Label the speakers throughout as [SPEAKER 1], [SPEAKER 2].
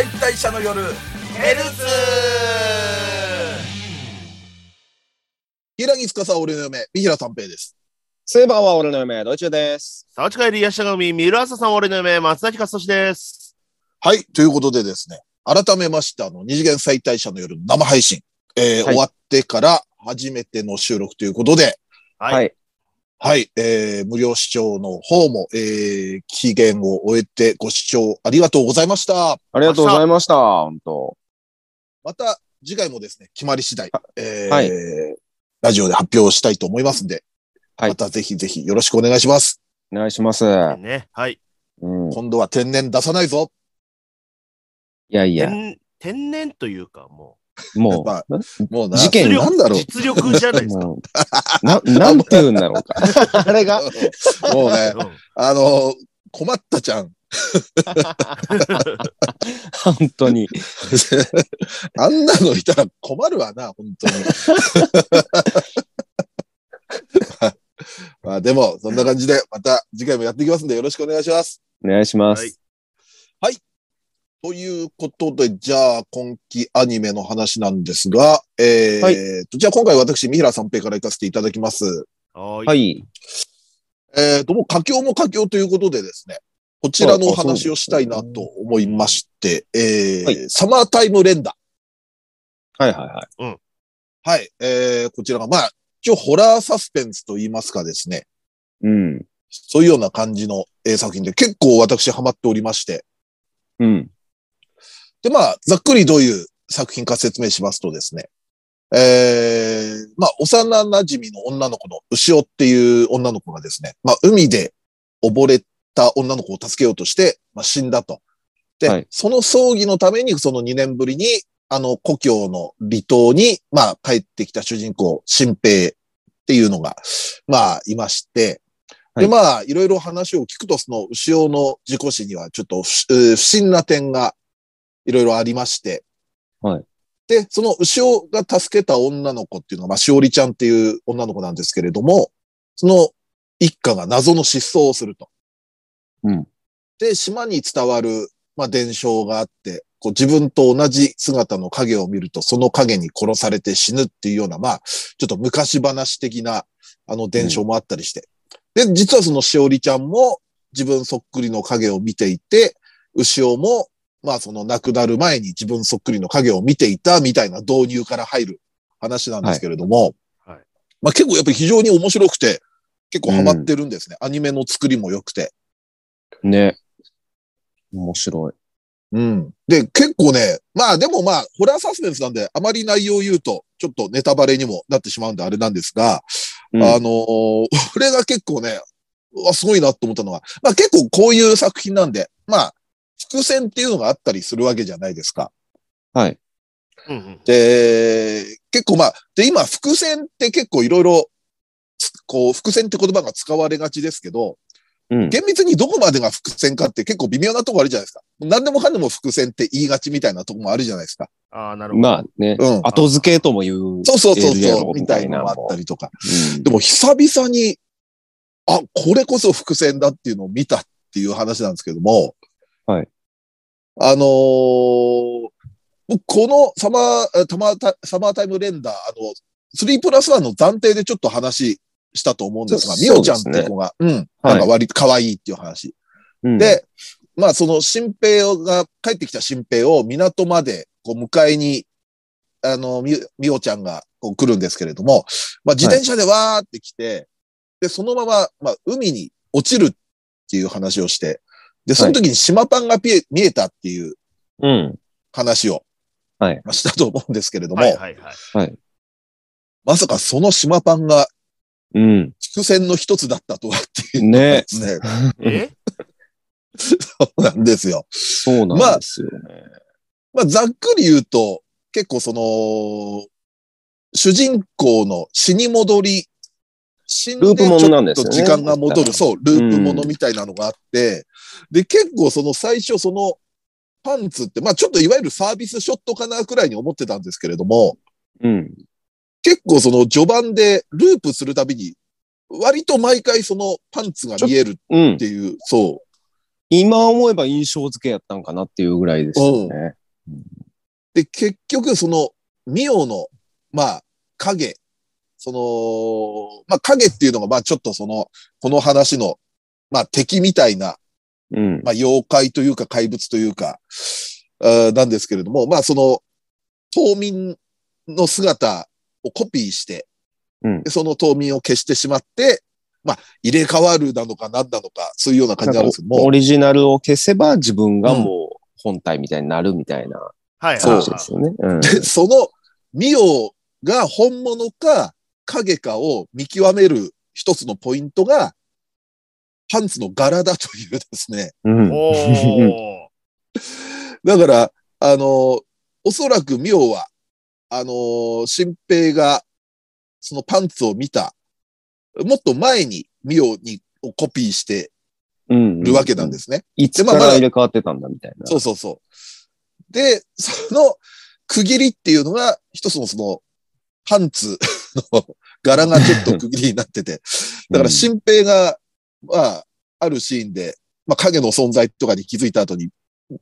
[SPEAKER 1] 解体者の夜ヘルツ
[SPEAKER 2] 平木司俺の嫁、三平三平です。
[SPEAKER 3] スーパーは俺の嫁、ドイチューです。
[SPEAKER 4] 沢地帰りヤシガミ、ミルアサさん俺の嫁、松崎勝利です。
[SPEAKER 2] はい。ということでですね、改めまして、あの、二次元再大者の夜生配信、えー
[SPEAKER 3] はい
[SPEAKER 2] 終わってから初めての収録ということで、
[SPEAKER 4] はい。
[SPEAKER 3] はい。
[SPEAKER 2] はい、えー、無料視聴の方も、えー、期限を終えてご視聴ありがとうございました。
[SPEAKER 3] ありがとうございました。本当。
[SPEAKER 2] また次回もですね、決まり次第、えー
[SPEAKER 3] はい
[SPEAKER 2] ラジオで発表したいと思いますんで、
[SPEAKER 3] はい
[SPEAKER 2] またぜひぜひよろしくお願いします。
[SPEAKER 3] お願いします。う
[SPEAKER 4] ね。はい。
[SPEAKER 3] ん。い
[SPEAKER 2] 今度は天然出さないぞ。
[SPEAKER 3] やいや、
[SPEAKER 4] 天天然というか、も
[SPEAKER 3] も
[SPEAKER 2] まあ
[SPEAKER 3] う、
[SPEAKER 2] もうな、
[SPEAKER 3] 事件
[SPEAKER 4] 実力
[SPEAKER 2] なんだろう。
[SPEAKER 4] 実力じゃないですか。
[SPEAKER 3] な、なんて言うんだろうか。あれが、
[SPEAKER 2] もうね、
[SPEAKER 4] うん
[SPEAKER 2] あの、困ったちゃん。
[SPEAKER 3] 本当に。
[SPEAKER 2] あんなのいたら困るわな、本当に。まあでも、そんな感じで、また次回もやっていきますんで、よろしくお願いします。
[SPEAKER 3] お願いします。
[SPEAKER 2] ということで、じゃあ、今期アニメの話なんですが、えー
[SPEAKER 3] はい
[SPEAKER 2] とじゃあ今回私、三平三平から行かせていただきます。
[SPEAKER 4] は。
[SPEAKER 3] はいい。
[SPEAKER 2] えーと、もう佳境も佳境ということでですね、こちらのお話をしたいなと思いまして、えー
[SPEAKER 3] はい
[SPEAKER 2] サマータイム連打。
[SPEAKER 3] はいはいはい。
[SPEAKER 2] はい。えー、こちらが、まあ、一応ホラーサスペンスと言いますかですね。
[SPEAKER 3] うん。
[SPEAKER 2] そういうような感じの、えー作品で結構私ハマっておりまして。
[SPEAKER 3] うん。
[SPEAKER 2] で、まあ、ざっくりどういう作品か説明しますとですね。えー、まあ、幼馴染の女の子の牛尾っていう女の子がですね、まあ、海で溺れた女の子を助けようとして、まあ、死んだと。で、
[SPEAKER 3] はい
[SPEAKER 2] その葬儀のために、その2年ぶりに、あの、故郷の離島に、まあ、帰ってきた主人公、新平っていうのが、まあ、いまして、で、
[SPEAKER 3] はい
[SPEAKER 2] まあ、いろいろ話を聞くと、その、牛尾の事故死には、ちょっと不審な点が、いろいろありまして、
[SPEAKER 3] はい。
[SPEAKER 2] で、その牛尾が助けた女の子っていうのが、まあ、しおりちゃんっていう女の子なんですけれども、その一家が謎の失踪をすると。
[SPEAKER 3] うん。
[SPEAKER 2] で、島に伝わる、まあ、伝承があって、こう自分と同じ姿の影を見ると、その影に殺されて死ぬっていうような、まあ、ちょっと昔話的な、あの伝承もあったりして。で、実はそのしおりちゃんも自分そっくりの影を見ていて、牛尾も、まあその亡くなる前に自分そっくりの影を見ていたみたいな導入から入る話なんですけれども、
[SPEAKER 4] はいはい
[SPEAKER 2] まあ結構やっぱり非常に面白くて、結構ハマってるんですね。アニメの作りも良くて。
[SPEAKER 3] ね。面白い。
[SPEAKER 2] うん。で、結構ね、まあでもまあ、ホラーサスペンスなんで、あまり内容を言うと、ちょっとネタバレにもなってしまうんであれなんですが、
[SPEAKER 3] うん
[SPEAKER 2] あのー 俺が結構ね、うわ、すごいなと思ったのは、まあ結構こういう作品なんで、まあ、伏線っていうのがあったりするわけじゃないですか。
[SPEAKER 3] はい。
[SPEAKER 4] うんうん。
[SPEAKER 2] で、結構まあ、で、今、伏線って結構いろいろ、つこう、伏線って言葉が使われがちですけど、
[SPEAKER 3] うん。
[SPEAKER 2] 厳密にどこまでが伏線かって結構微妙なとこあるじゃないですか。何でもかんでも伏線って言いがちみたいなとこもあるじゃないですか。
[SPEAKER 4] ああ、なるほど。
[SPEAKER 3] まあね、
[SPEAKER 2] うん
[SPEAKER 3] 後付けとも言う。
[SPEAKER 2] そうそうそうそう、みたいなのもあったりとか。
[SPEAKER 3] うん
[SPEAKER 2] でも久々に、あ、これこそ伏線だっていうのを見たっていう話なんですけども。
[SPEAKER 3] はい。
[SPEAKER 2] あのー僕このサマー、えタマータサマータイムレンダー、あの、3プラス1の暫定でちょっと話したと思うんですが、
[SPEAKER 3] そう
[SPEAKER 2] ミオちゃんって子が、うん、なんか割と可愛いっていう話。
[SPEAKER 3] うん、
[SPEAKER 2] で、まあその新平が、帰ってきた新平を港までこう迎えに、あの、み、みおちゃんがこう来るんですけれども、まあ自転車でわーって来て、で、そのまま、まあ海に落ちるっていう話をして、で、その時に島パンが見え見えたっていう
[SPEAKER 3] うん。
[SPEAKER 2] 話を、
[SPEAKER 3] はい
[SPEAKER 2] まあしたと思うんですけれども、
[SPEAKER 4] はいはいはい。
[SPEAKER 2] まさかその島パンが
[SPEAKER 3] うん。
[SPEAKER 2] 伏線の一つだったとはっていう
[SPEAKER 3] ね
[SPEAKER 2] ですね。
[SPEAKER 4] え？
[SPEAKER 2] そうなんですよ。
[SPEAKER 3] そうなんですよね。
[SPEAKER 2] まあ、ざっくり言うと、結構その、主人公の死に戻り、死んで
[SPEAKER 3] ループも
[SPEAKER 2] ちょっと
[SPEAKER 3] のなんですよね
[SPEAKER 2] 時間が戻る、そう、ループもの
[SPEAKER 3] うん
[SPEAKER 2] みたいなのがあって、で、結構その最初そのパンツって、まあちょっといわゆるサービスショットかなくらいに思ってたんですけれども、
[SPEAKER 3] うん。
[SPEAKER 2] 結構その序盤でループするたびに、割と毎回そのパンツが見える
[SPEAKER 3] うん
[SPEAKER 2] っ。ていう、そう。
[SPEAKER 3] 今思えば印象付けやったんかなっていうぐらいですよね。
[SPEAKER 2] で、結局、その、ミオの、まあ、影、その、まあ、影っていうのが、まあ、ちょっとその、この話の、まあ、敵みたいな、
[SPEAKER 3] うん。
[SPEAKER 2] まあ、妖怪というか怪物というか、なんですけれども、まあ、その、島民の姿をコピーして、
[SPEAKER 3] うん
[SPEAKER 2] でその島民を消してしまって、まあ、入れ替わるなのか何なのか、そういうような感じなんですけども、
[SPEAKER 3] オリジナルを消せば自分がもう本体みたいになるみたいな
[SPEAKER 4] はい
[SPEAKER 2] そう
[SPEAKER 3] 話ですよね。うん。
[SPEAKER 2] で、その、ミオが本物か影かを見極める一つのポイントが、パンツの柄だというですね。
[SPEAKER 3] うん。
[SPEAKER 2] だから、あの、おそらくミオは、あの、新平が、そのパンツを見た、もっと前にミオにをコピーして
[SPEAKER 3] うん。
[SPEAKER 2] るわけなんですね。
[SPEAKER 3] いつから入れ替わってたんだみたいな。
[SPEAKER 2] そうそうそう。で、その区切りっていうのが、一つのその、パンツの柄がちょっと区切りになってて、だから新平が、まあ、あるシーンで、まあ影の存在とかに気づいた後に、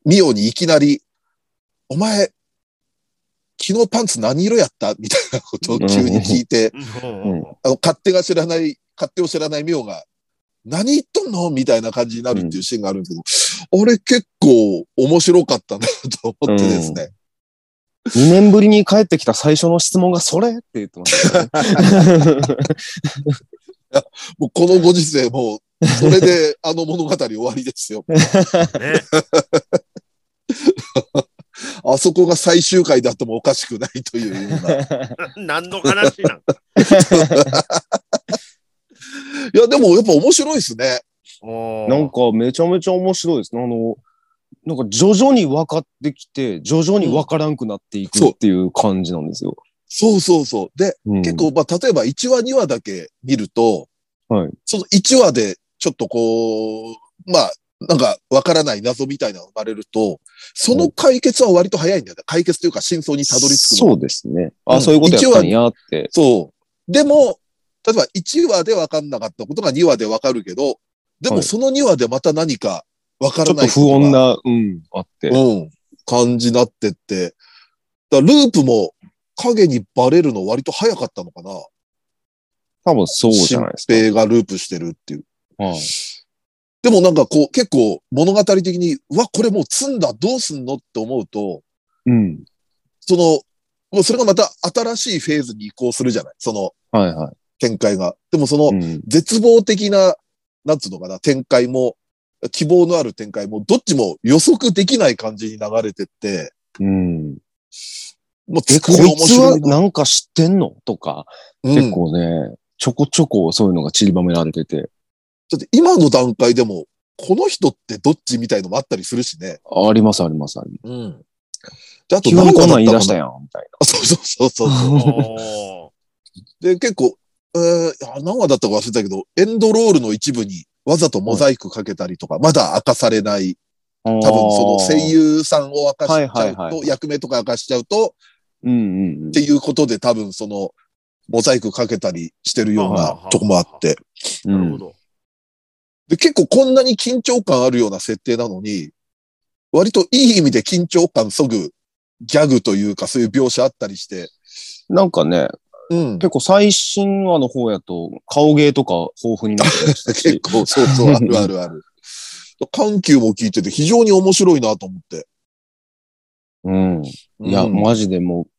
[SPEAKER 2] ミオにいきなり、お前、昨日パンツ何色やった？みたいなことを急に聞いて、
[SPEAKER 4] うん。
[SPEAKER 2] あの、勝手が知らない、勝手を知らないミオが、何言っとんの？みたいな感じになるっていうシーンがあるんですけど、俺結構面白かったなと思ってですね。
[SPEAKER 3] 2年ぶりに帰ってきた最初の質問がそれ？って言ってましたね。
[SPEAKER 2] もうこのご時世、もう、それであの物語終わりですよ。
[SPEAKER 4] ね。
[SPEAKER 2] あそこが最終回だってもおかしくないというような。い
[SPEAKER 4] 何の話なん？
[SPEAKER 2] や、でもやっぱ面白いですね。
[SPEAKER 3] なんかめちゃめちゃ面白いですね。あの、なんか徐々に分かってきて、徐々に分からんくなっていくっていう感じなんですよ。
[SPEAKER 2] そうそうそう。で、
[SPEAKER 3] うん
[SPEAKER 2] 結構、まあ、例えば1話2話だけ見ると、
[SPEAKER 3] はい
[SPEAKER 2] その1話でちょっとこう、まあ、なんかわからない謎みたいなのが生まれると、その解決は割と早いんだよね。解決というか真相にたどり着く
[SPEAKER 3] そうですね。あ、
[SPEAKER 2] うん
[SPEAKER 3] そういうことやったんやって。
[SPEAKER 2] そう。でも、例えば1話で分かんなかったことが2話で分かるけど、で
[SPEAKER 3] はい
[SPEAKER 2] もその2話でまた何か分から
[SPEAKER 3] ちょっ
[SPEAKER 2] ない
[SPEAKER 3] と不穏な、うん、あって。
[SPEAKER 2] うん、感じになってって。だループも影にバレるの割と早かったのかな。
[SPEAKER 3] 多分そうじゃないですか。
[SPEAKER 2] 新平がループしてるっていう。
[SPEAKER 3] はい
[SPEAKER 2] でもなんかこう結構物語的に、うわ、これもう積んだ、どうすんのって思うと、
[SPEAKER 3] うん。
[SPEAKER 2] その、もうそれがまた新しいフェーズに移行するじゃない？その
[SPEAKER 3] はいは
[SPEAKER 2] 展開が。でもその
[SPEAKER 3] い。うん。
[SPEAKER 2] 絶望的な、なんつうのかな、展開も、希望のある展開も、どっちも予測できない感じに流れてって、
[SPEAKER 3] うん。
[SPEAKER 2] もう作り
[SPEAKER 3] いつは
[SPEAKER 2] 面白いな。
[SPEAKER 3] なんか知ってんの？とか、
[SPEAKER 2] うん
[SPEAKER 3] 結構ね、ちょこちょこそういうのが散りばめられてて、
[SPEAKER 2] だって今の段階でも、この人ってどっちみたいのもあったりするしね。
[SPEAKER 3] ありますありますあります。
[SPEAKER 2] うん。で、あと
[SPEAKER 3] 急にこんなん言い出した
[SPEAKER 2] や
[SPEAKER 3] やん、みたい
[SPEAKER 2] ん。そうそうそうそう。で、結構、えー、あ何話だったか忘れたけど、エンドロールの一部にわざとモザイクかけたりとか、まだ明かされない、
[SPEAKER 3] な。
[SPEAKER 2] 多分その声優さんを明かしちゃうと、
[SPEAKER 3] はいはいはい
[SPEAKER 2] 役名とか明かしちゃうと、
[SPEAKER 3] うんうんうん
[SPEAKER 2] っていうことで多分その、モザイクかけたりしてるようなとこもあって。
[SPEAKER 3] うん。
[SPEAKER 4] なるほど。
[SPEAKER 2] で、結構こんなに緊張感あるような設定なのに、割といい意味で緊張感そぐギャグというかそういう描写あったりして、
[SPEAKER 3] なんかね、
[SPEAKER 2] うん。
[SPEAKER 3] 結構最新話の方やと顔芸とか豊富になってました
[SPEAKER 2] 結
[SPEAKER 3] し、
[SPEAKER 2] 構、そうそう、あるあるある。緩急も聞いてて非常に面白いなと思って。
[SPEAKER 3] うん。いや、
[SPEAKER 2] うん
[SPEAKER 3] マジでもう、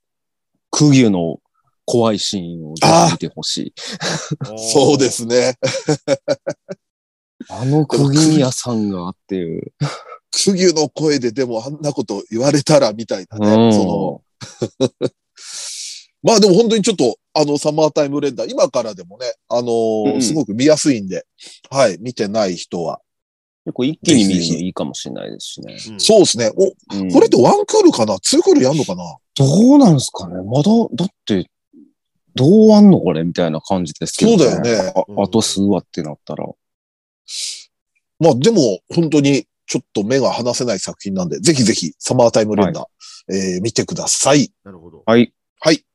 [SPEAKER 3] クギュの怖いシーンを見てほしい。
[SPEAKER 2] そうで。すね。
[SPEAKER 3] あのクギミヤさんがっていう。
[SPEAKER 2] クギュの声ででもあんなこと言われたらみたいなね。
[SPEAKER 3] うん
[SPEAKER 2] その、まあでも本当にちょっと、あの、サマータイムレンダー、今からでもね、あのー
[SPEAKER 3] うん
[SPEAKER 2] すごく見やすいんで、はい、見てない人は。
[SPEAKER 3] 結構一気に見るのいいかもしれないですしね。
[SPEAKER 4] うん
[SPEAKER 2] そうですね。お、
[SPEAKER 3] うん
[SPEAKER 2] これってワンクールかな？ツークールやんのかな？
[SPEAKER 3] どうなんですかね？まだ、だって、どうあんのこれ？みたいな感じですけど、
[SPEAKER 2] そうだよね。
[SPEAKER 3] ああと数話ってなったら。
[SPEAKER 2] まあでも、本当にちょっと目が離せない作品なんで、ぜひぜひサマータイムレンダー、えー見てください。
[SPEAKER 4] なるほど。
[SPEAKER 3] はい。
[SPEAKER 2] はい。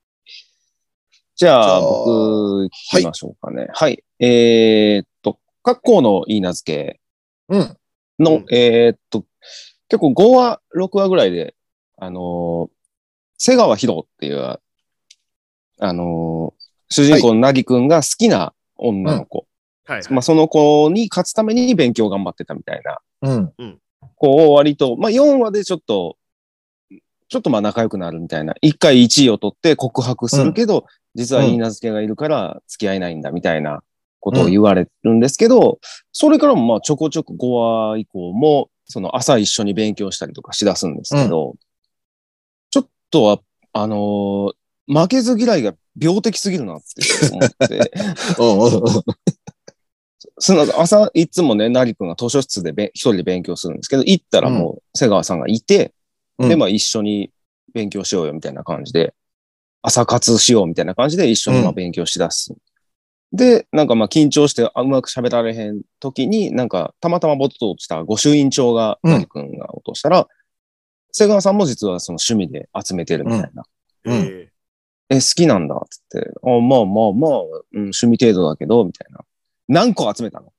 [SPEAKER 3] じゃあ、
[SPEAKER 2] じゃあ
[SPEAKER 3] 僕、聞きましょうかね。はい。えーっと、格好の言い名付け。
[SPEAKER 2] うん。
[SPEAKER 3] の、
[SPEAKER 4] うん
[SPEAKER 3] えーっと、結構5話、6話ぐらいで、あのー瀬川博っていう、あのー主人公のなぎくんが好きな女の子、
[SPEAKER 4] はい。
[SPEAKER 3] まあその子に勝つために勉強頑張ってたみたいな
[SPEAKER 2] うん。
[SPEAKER 3] 子を割と、まあ4話でちょっと、ちょっとまあ仲良くなるみたいな。一回1位を取って告白するけど、実は言い名付けがいるから付き合えないんだみたいなことを言われるんですけど、それからもまあちょこちょこ5話以降も、その朝一緒に勉強したりとかしだすんですけど、ちょっとは、あのー負けず嫌いが病的すぎるなって思って、
[SPEAKER 2] うんうんうん。
[SPEAKER 3] その朝、いつもね、なりくんが図書室でべ一人で勉強するんですけど、行ったらもう瀬川さんがいて、
[SPEAKER 2] うん
[SPEAKER 3] で、まあ一緒に勉強しようよみたいな感じで、朝活しようみたいな感じで一緒にまあ
[SPEAKER 2] うん
[SPEAKER 3] 勉強しだす。で、なんかまあ緊張してあうまく喋られへん時に、なんかたまたまボトと落ちた御朱印帳が
[SPEAKER 2] うん
[SPEAKER 3] なりくんが落としたら、瀬川さんも実はその趣味で集めてるみたいな。
[SPEAKER 4] え
[SPEAKER 3] え、好きなんだっつって、あまあまあまあ、うん、趣味程度だけど、みたいな。何個集めたの？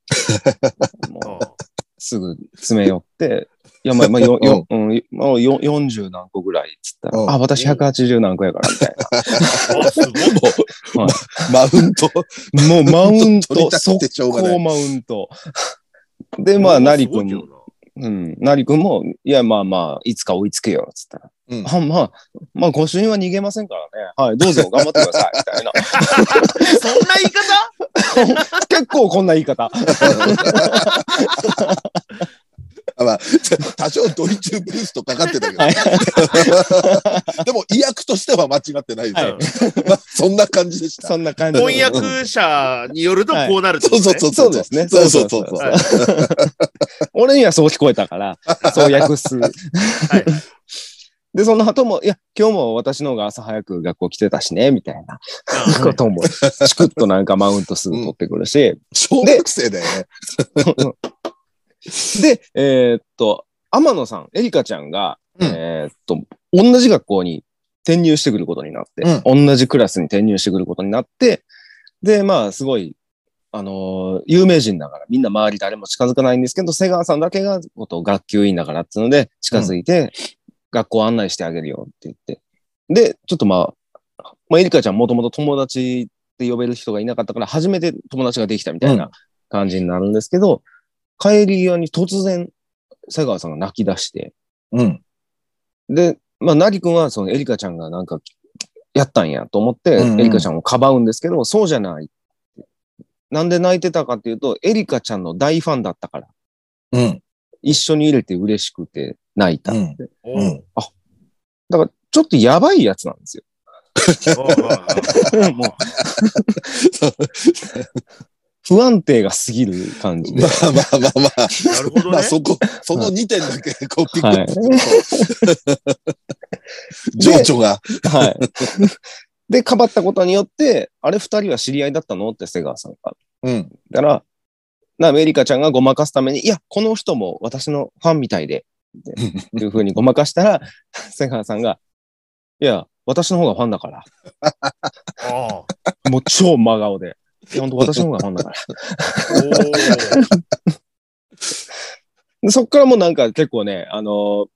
[SPEAKER 3] もうすぐ詰め寄って、いや、まあ、まあ、よ、よ、うん、まあ、よ、40何個ぐらいっつったら、
[SPEAKER 2] うん
[SPEAKER 3] あ、私180何個やから、みたい
[SPEAKER 4] ー あ、すごい。
[SPEAKER 2] マウント。
[SPEAKER 3] な。もう、マウント、速攻マウント。で、まあ、なりくんうん、なりくんも、いや、まあまあ、いつか追いつけよ、つったら。
[SPEAKER 2] うん
[SPEAKER 3] あ、まあ、まあ、御朱印は逃げませんからね。はい、どうぞ、頑張ってください、みたいな。
[SPEAKER 4] そんな言い方？
[SPEAKER 3] 結構こんな言い方。
[SPEAKER 2] まあ、多少ドイツブーストかかってたけど、
[SPEAKER 3] はい。
[SPEAKER 2] でも意訳としては間違ってないですよ、
[SPEAKER 3] は
[SPEAKER 2] まあ、そんな感じでした。
[SPEAKER 3] そんな感じ。
[SPEAKER 4] 翻訳者によるとこうなるって
[SPEAKER 2] そう
[SPEAKER 4] ことね。
[SPEAKER 2] そうそう。
[SPEAKER 3] そうですね。
[SPEAKER 2] そうそうそう
[SPEAKER 3] そう。
[SPEAKER 2] そう。
[SPEAKER 4] はい。
[SPEAKER 3] 俺にはそう聞こえたから、そう訳す。で、その後も、いや、今日も私の方が朝早く学校来てたしね、みたいな
[SPEAKER 4] うん
[SPEAKER 3] ことも、チクッとなんかマウントすぐ取ってくるし、
[SPEAKER 2] 小学生だよね。
[SPEAKER 3] で、えーっと、天野さん、エリカちゃんが、
[SPEAKER 2] うん。
[SPEAKER 3] えーっと、同じ学校に転入してくることになって、同じクラスに転入してくることになって、で、まあ、すごい、あのー有名人だから、みんな周り誰も近づかないんですけど、瀬川さんだけが、こと学級委員だからっていうので、近づいて、学校案内してあげるよって言って。で、ちょっとまあ、まあ、エリカちゃんもともと友達って呼べる人がいなかったから、初めて友達ができたみたいな感じになるんですけど、帰り際に突然、瀬川さんが泣き出して、
[SPEAKER 2] うん。
[SPEAKER 3] で、まあ、なぎくんは、そのエリカちゃんがなんか、やったんやと思って、
[SPEAKER 2] うんうん
[SPEAKER 3] エリカちゃんをかばうんですけど、そうじゃない。なんで泣いてたかっていうと、エリカちゃんの大ファンだったから、
[SPEAKER 2] うん。
[SPEAKER 3] 一緒に入れて嬉しくて泣いたって。
[SPEAKER 4] おう
[SPEAKER 2] うん。
[SPEAKER 3] だから、ちょっとやばいやつなんですよ。もう、不安定が過ぎる感じで。
[SPEAKER 2] まあまあまあまあ。
[SPEAKER 4] なるほどね。
[SPEAKER 2] まあそこ、その2点だけこうピックアップ 情緒が。
[SPEAKER 3] はい。で、かばったことによって、あれ二人は知り合いだったのって瀬川さんが。
[SPEAKER 2] うん。
[SPEAKER 3] だから、な、メリカちゃんがごまかすために、いや、この人も私のファンみたいで、っていう風にごまかしたら、瀬川さんが、いや、私の方がファンだから。
[SPEAKER 4] あ
[SPEAKER 3] もう超真顔で。いや、本当私の方がファンだから。そっからもうなんか結構ね、あのー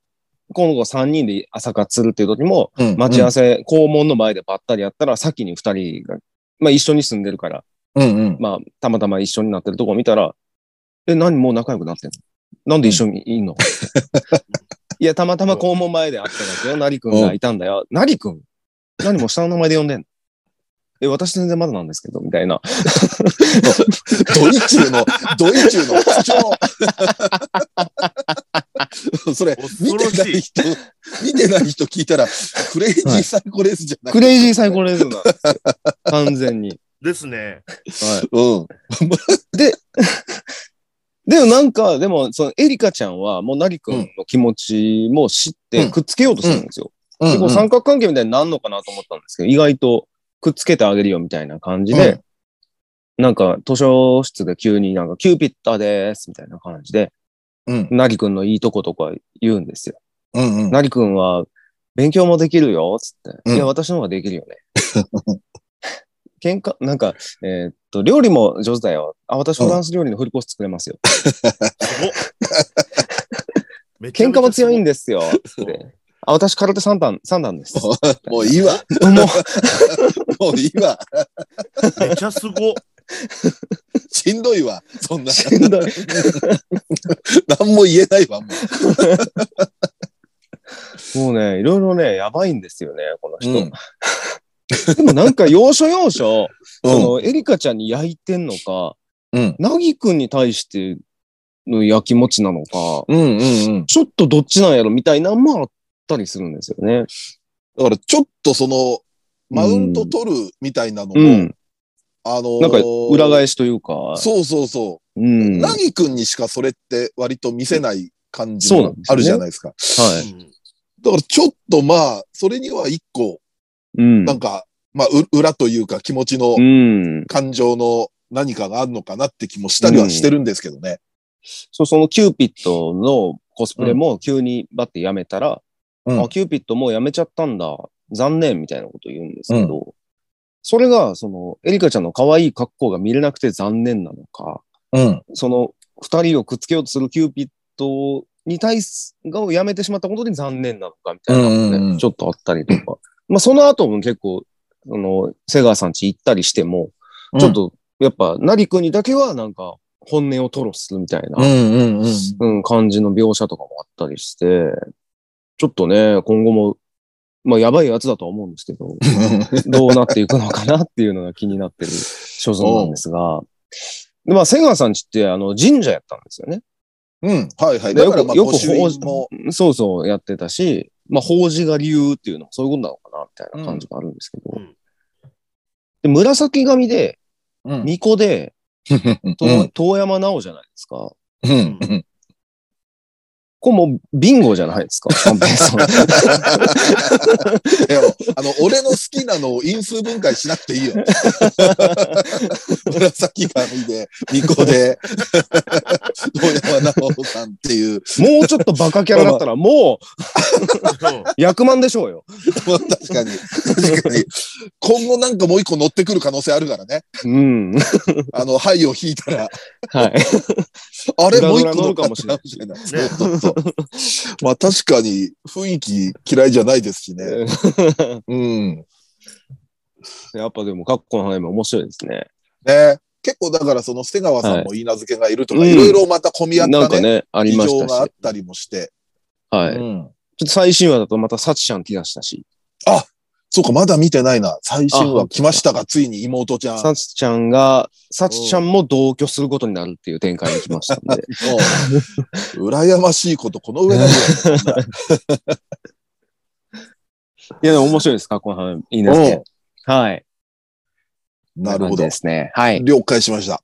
[SPEAKER 3] 今後3人で朝活するっていう時も、
[SPEAKER 2] うん
[SPEAKER 3] 待ち合わせ、校門の前でばったりやったら、先に2人が、まあ一緒に住んでるから、
[SPEAKER 2] うんうん。
[SPEAKER 3] まあ、たまたま一緒になってるとこ見たら、え、何もう仲良くなってんの？なんで一緒にいんの、いや、たまたま校門前で会っただけよ。なりくんがいたんだよ。なりくん何も下の名前で呼んでんの？え、私全然まだなんですけど、みたいな。
[SPEAKER 2] ドイチューの、ドイチューの口調。それ、見てない人、見てない人聞いたら、クレイジーサイコレースじゃない。
[SPEAKER 3] クレイジーサイコレーズなんですよ。完全に。
[SPEAKER 4] ですね。
[SPEAKER 3] は
[SPEAKER 2] うん。
[SPEAKER 3] い。で、でもなんか、でも、そのエリカちゃんは、もうなりくんの気持ちも知って、
[SPEAKER 2] うん
[SPEAKER 3] くっつけようとするんですよ。
[SPEAKER 2] うん
[SPEAKER 3] でこう三角関係みたいになるのかなと思ったんですけど、意外とくっつけてあげるよみたいな感じで、なんか図書室で急になんかキューピッターですみたいな感じで、
[SPEAKER 2] うん。
[SPEAKER 3] なりくんのいいとことか言うんですよ。
[SPEAKER 2] うんうん。
[SPEAKER 3] なりくんは勉強もできるよ、つって。
[SPEAKER 2] うん
[SPEAKER 3] いや、私の方ができるよね。喧嘩、なんか、えーっと、料理も上手だよ。あ、私フランス料理のフルコース作れますよ。
[SPEAKER 4] すごっめちゃめちゃ
[SPEAKER 3] 喧嘩も強いん
[SPEAKER 4] で
[SPEAKER 3] ですよ。ってあ、私空手三段、三段です。
[SPEAKER 2] もういいわ。
[SPEAKER 3] もう、
[SPEAKER 2] もういいわ。
[SPEAKER 4] めちゃすご。
[SPEAKER 2] しんどいわ。そんな。
[SPEAKER 3] しんどい。
[SPEAKER 2] 何も言えないわ、も
[SPEAKER 3] もうね、いろいろね、やばいんですよね、この
[SPEAKER 2] う。
[SPEAKER 3] 人。
[SPEAKER 2] うん
[SPEAKER 3] でもなんか、要所要所、
[SPEAKER 2] うん
[SPEAKER 3] その、エリカちゃんに焼いてんのか、
[SPEAKER 2] うん。
[SPEAKER 3] なぎくんに対しての焼きもちなのか、
[SPEAKER 2] うんうんうん。
[SPEAKER 3] ちょっとどっちなんやろみたいなのもあったりするんですよね。
[SPEAKER 2] だからちょっとその、マウント取るみたいなのも、
[SPEAKER 3] うん。
[SPEAKER 2] あのー
[SPEAKER 3] なんか、裏返しというか、
[SPEAKER 2] そうそうそうう。
[SPEAKER 3] ん。
[SPEAKER 2] なぎくんにしかそれって割と見せない感じ
[SPEAKER 3] そうなんですよね
[SPEAKER 2] もあるじゃないですか。
[SPEAKER 3] はい。
[SPEAKER 4] うん
[SPEAKER 2] だからちょっとまあ、それには一個、
[SPEAKER 3] うん。
[SPEAKER 2] なんか、まあ、う裏というか気持ちの
[SPEAKER 3] うん。
[SPEAKER 2] 感情の何かがあるのかなって気もしたりはしてるんですけどね。
[SPEAKER 3] そう、そのキューピッドのコスプレも急にバッてやめたら、
[SPEAKER 2] うん。
[SPEAKER 3] あ、キューピッドもうやめちゃったんだ。残念みたいなこと言うんですけど、それが、その、エリカちゃんの可愛い格好が見れなくて残念なのか、
[SPEAKER 2] うん。
[SPEAKER 3] その、二人をくっつけようとするキューピッドに対す、がをやめてしまったことに残念なのかみたいなのがね、
[SPEAKER 2] うんうんうん。
[SPEAKER 3] ちょっとあったりとか。まあ、その後も結構、その、瀬川さん家行ったりしても、ちょっと、やっぱ、成君にだけはなんか、本音を吐露するみたいな、
[SPEAKER 2] うんうんうん。
[SPEAKER 3] うん、感じの描写とかもあったりして、ちょっとね、今後も、まあ、やばいやつだとは思うんですけど、どうなっていくのかなっていうのが気になってる所存なんですが、でまあ、瀬川さんちって、あの、神社やったんですよね。
[SPEAKER 2] うん。はいはい。
[SPEAKER 3] で
[SPEAKER 2] だからまあ、
[SPEAKER 3] よく
[SPEAKER 2] 御朱印も、
[SPEAKER 3] そうそうやってたし、まあ、法事が理由っていうのもそういうことなのかな、みたいな感じがあるんですけど、
[SPEAKER 4] うん
[SPEAKER 3] で、紫髪で、
[SPEAKER 2] うん。
[SPEAKER 3] 巫女で、と
[SPEAKER 2] うん
[SPEAKER 3] 遠山直じゃないですか。
[SPEAKER 2] うんうん
[SPEAKER 3] これもうビンゴじゃないですか？
[SPEAKER 2] でも、あの、俺の好きなのを因数分解しなくていいよ。紫髪で、巫女で、遠山直さんっていう、
[SPEAKER 3] もうちょっとバカキャラだったら、も
[SPEAKER 4] う
[SPEAKER 3] 役満でしょうよ。
[SPEAKER 2] 確かに、確かに、今後なんかもう一個乗ってくる可能性あるからね。
[SPEAKER 3] うん。
[SPEAKER 2] あの、灰を引いたら、
[SPEAKER 3] はい。
[SPEAKER 2] あれもう一個乗
[SPEAKER 3] るかもしれない。
[SPEAKER 2] そうそうそう。まあ確かに雰囲気嫌いじゃないですしね。うん。
[SPEAKER 3] やっぱでも、カッコの花も面白いですね。
[SPEAKER 2] ね結構だからその瀬川さんも言い名付けがいるとか、
[SPEAKER 3] はい
[SPEAKER 2] いろいろまた混み合ったね、
[SPEAKER 3] なんかね、あり
[SPEAKER 2] 事
[SPEAKER 3] ました
[SPEAKER 2] があったりもして。
[SPEAKER 3] はい。ちょ
[SPEAKER 2] うん。
[SPEAKER 3] っと最新話だとまたサチちゃん来だしたし、
[SPEAKER 2] そうか、まだ見てないな。最新
[SPEAKER 3] あ
[SPEAKER 2] 話来ましたが、ついに妹ちゃん。
[SPEAKER 3] サチちゃんが、サチちゃんも同居することになるっていう展開に来ましたんで。
[SPEAKER 2] 羨ましいこと、この上ないよ。
[SPEAKER 3] いや、でも面白いです、カッコの花いいですね。はい。
[SPEAKER 2] なるほど
[SPEAKER 3] で。すね。はい。
[SPEAKER 2] 了解しました。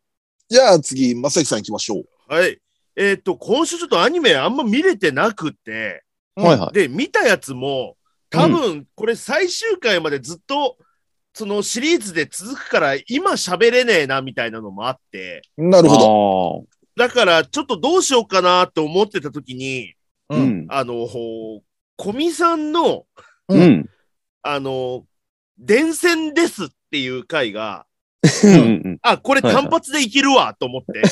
[SPEAKER 2] じゃあ次、まさきさん行きましょう。
[SPEAKER 4] はい。えっ、と、今週ちょっとアニメあんま見れてなくて、
[SPEAKER 3] はいはい。
[SPEAKER 4] で、見たやつも、多分、これ最終回までずっと、そのシリーズで続くから、今喋れねえな、みたいなのもあって、
[SPEAKER 2] なるほど。
[SPEAKER 3] ど。
[SPEAKER 4] だから、ちょっとどうしようかなって思ってた時に、
[SPEAKER 3] う。ん。
[SPEAKER 4] あの、古見さんの、
[SPEAKER 2] うん
[SPEAKER 3] うん。
[SPEAKER 4] あの、伝染ですっていう回が、
[SPEAKER 3] うん。
[SPEAKER 4] あ、これ単発でいけるわ、と思って、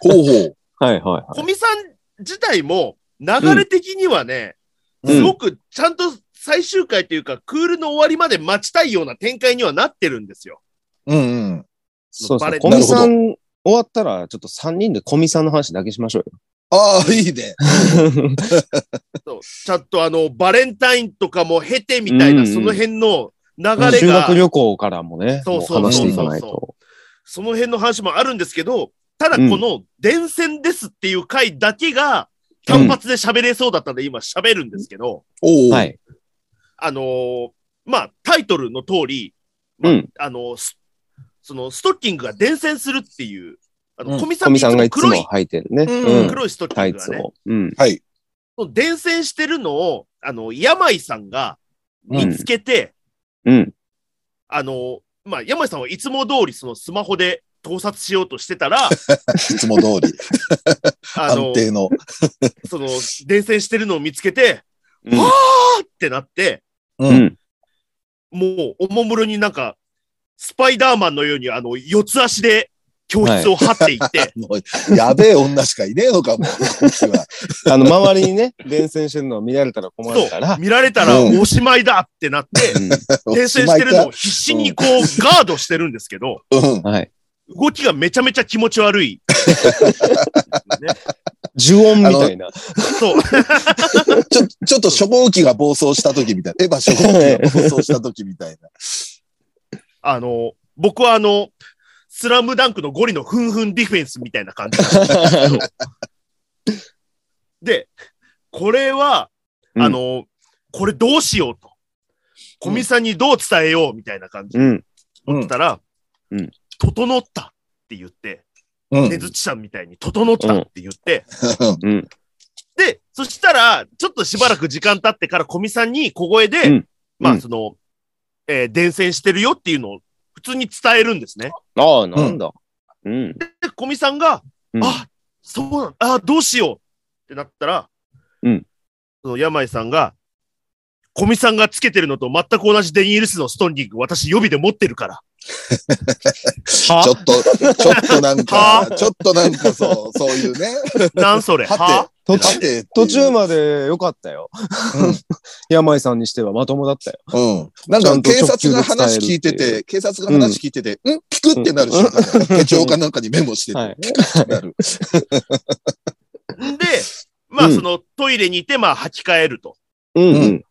[SPEAKER 2] ほうほう。
[SPEAKER 3] はいはいは
[SPEAKER 4] 古見さん自体も、流れ的にはね、
[SPEAKER 3] うん
[SPEAKER 4] すごくちゃんと最終回というか、クールの終わりまで待ちたいような展開にはなってるんですよ。
[SPEAKER 2] うんうん。
[SPEAKER 3] そうそう。
[SPEAKER 4] バレ
[SPEAKER 3] コミさん終わったら、ちょっと3人でコミさんの話だけしましょう
[SPEAKER 2] ああ、いいね。
[SPEAKER 3] よ。
[SPEAKER 4] そうちゃんとあの、バレンタインとかも経てみたいな、
[SPEAKER 3] うんうん
[SPEAKER 4] その辺の流
[SPEAKER 3] 修
[SPEAKER 4] れが
[SPEAKER 3] 学、旅行からもね、
[SPEAKER 4] そうそう
[SPEAKER 3] もう話していかないと。
[SPEAKER 4] その辺の話もあるんですけど、ただ
[SPEAKER 3] うん
[SPEAKER 4] この伝染ですっていう回だけが単発で喋れそうだったんで今喋るんですけど、
[SPEAKER 2] おお。
[SPEAKER 3] はい。
[SPEAKER 4] あのーまあ、タイトルの通り、まあ
[SPEAKER 3] うん
[SPEAKER 4] あのスそのストッキングが伝染するっていう、あの、
[SPEAKER 2] うん
[SPEAKER 4] 小見さ
[SPEAKER 3] コ
[SPEAKER 4] ん
[SPEAKER 3] がいつも
[SPEAKER 4] も黒い、
[SPEAKER 3] 履いてるね。
[SPEAKER 2] うん
[SPEAKER 3] うん。
[SPEAKER 4] 黒いストッキングがね。
[SPEAKER 3] うん。
[SPEAKER 2] はい。
[SPEAKER 4] 伝染してるのを、あの、山井さんが見つけて、
[SPEAKER 3] うん。
[SPEAKER 4] あの、まあ、山井さんはいつも通りそのスマホで盗撮しようとしてたら、
[SPEAKER 2] いつも通り。
[SPEAKER 4] あの
[SPEAKER 2] 安、定の。
[SPEAKER 4] その、伝染してるのを見つけて、
[SPEAKER 3] うん
[SPEAKER 4] あーってなって、
[SPEAKER 2] う。
[SPEAKER 3] うんん。
[SPEAKER 4] もう、おもむろになんか、スパイダーマンのように、あの、四つ足で教室を張っていって、
[SPEAKER 2] もう、やべえ女しかいねえのかも。
[SPEAKER 3] あの、周りにね、伝染してるのを見られたら困るから。
[SPEAKER 4] 見られたら
[SPEAKER 2] うん
[SPEAKER 4] おしまいだってなって、転生してるのを必死にこうガードしてるんですけど、
[SPEAKER 2] うん。
[SPEAKER 3] はい。
[SPEAKER 4] 動きがめちゃめちゃ気持ち悪い。ね、
[SPEAKER 3] 呪音みたいな。
[SPEAKER 4] そう。
[SPEAKER 2] ちょ、ちょっと初号機が暴走した時みたいな。エヴァ初号機が暴走した時みたいな。
[SPEAKER 4] あの、僕はあの、スラムダンクのゴリのふんふんディフェンスみたいな感じですけど。で、これは、
[SPEAKER 3] うん
[SPEAKER 4] あの、これどうしようと。小見さんにどう伝えようみたいな感じで
[SPEAKER 3] うん。
[SPEAKER 2] うん
[SPEAKER 4] 言ったら、
[SPEAKER 3] うん
[SPEAKER 4] 整ったって言って、
[SPEAKER 2] うん。
[SPEAKER 4] ねずちさんみたいに整ったって言って、
[SPEAKER 3] うん。
[SPEAKER 4] で、そしたら、ちょっとしばらく時間経ってから小見さんに小声で、
[SPEAKER 3] うん
[SPEAKER 4] まあ、
[SPEAKER 3] うん
[SPEAKER 4] その、えー伝染してるよっていうのを普通に伝えるんですね。
[SPEAKER 3] ああ、なんだ。うん。
[SPEAKER 4] で、小見さんが、
[SPEAKER 3] うん
[SPEAKER 4] あ、そうなんあ、どうしようってなったら、
[SPEAKER 3] うん。
[SPEAKER 4] その山井さんが、小見さんがつけてるのと全く同じデニールスのストンリング、私予備で持ってるから。
[SPEAKER 2] ちょっと、ちょっとなんか
[SPEAKER 4] は、
[SPEAKER 2] ちょっとなんかそう、そういうね。
[SPEAKER 4] なんそれ？
[SPEAKER 2] は
[SPEAKER 3] 途中途中まで良かったよ。山井さんにしてはまともだったよ。
[SPEAKER 2] うん。うん。なんか警察が話聞いて
[SPEAKER 3] て
[SPEAKER 2] て、警察が話聞いてて、んピクってなる瞬間が手帳かなんかにメモしてて、
[SPEAKER 3] はい
[SPEAKER 2] なる。
[SPEAKER 4] で、まあ、
[SPEAKER 3] うん
[SPEAKER 4] そのトイレに行って、まあ、履き替えると。
[SPEAKER 3] うんうん。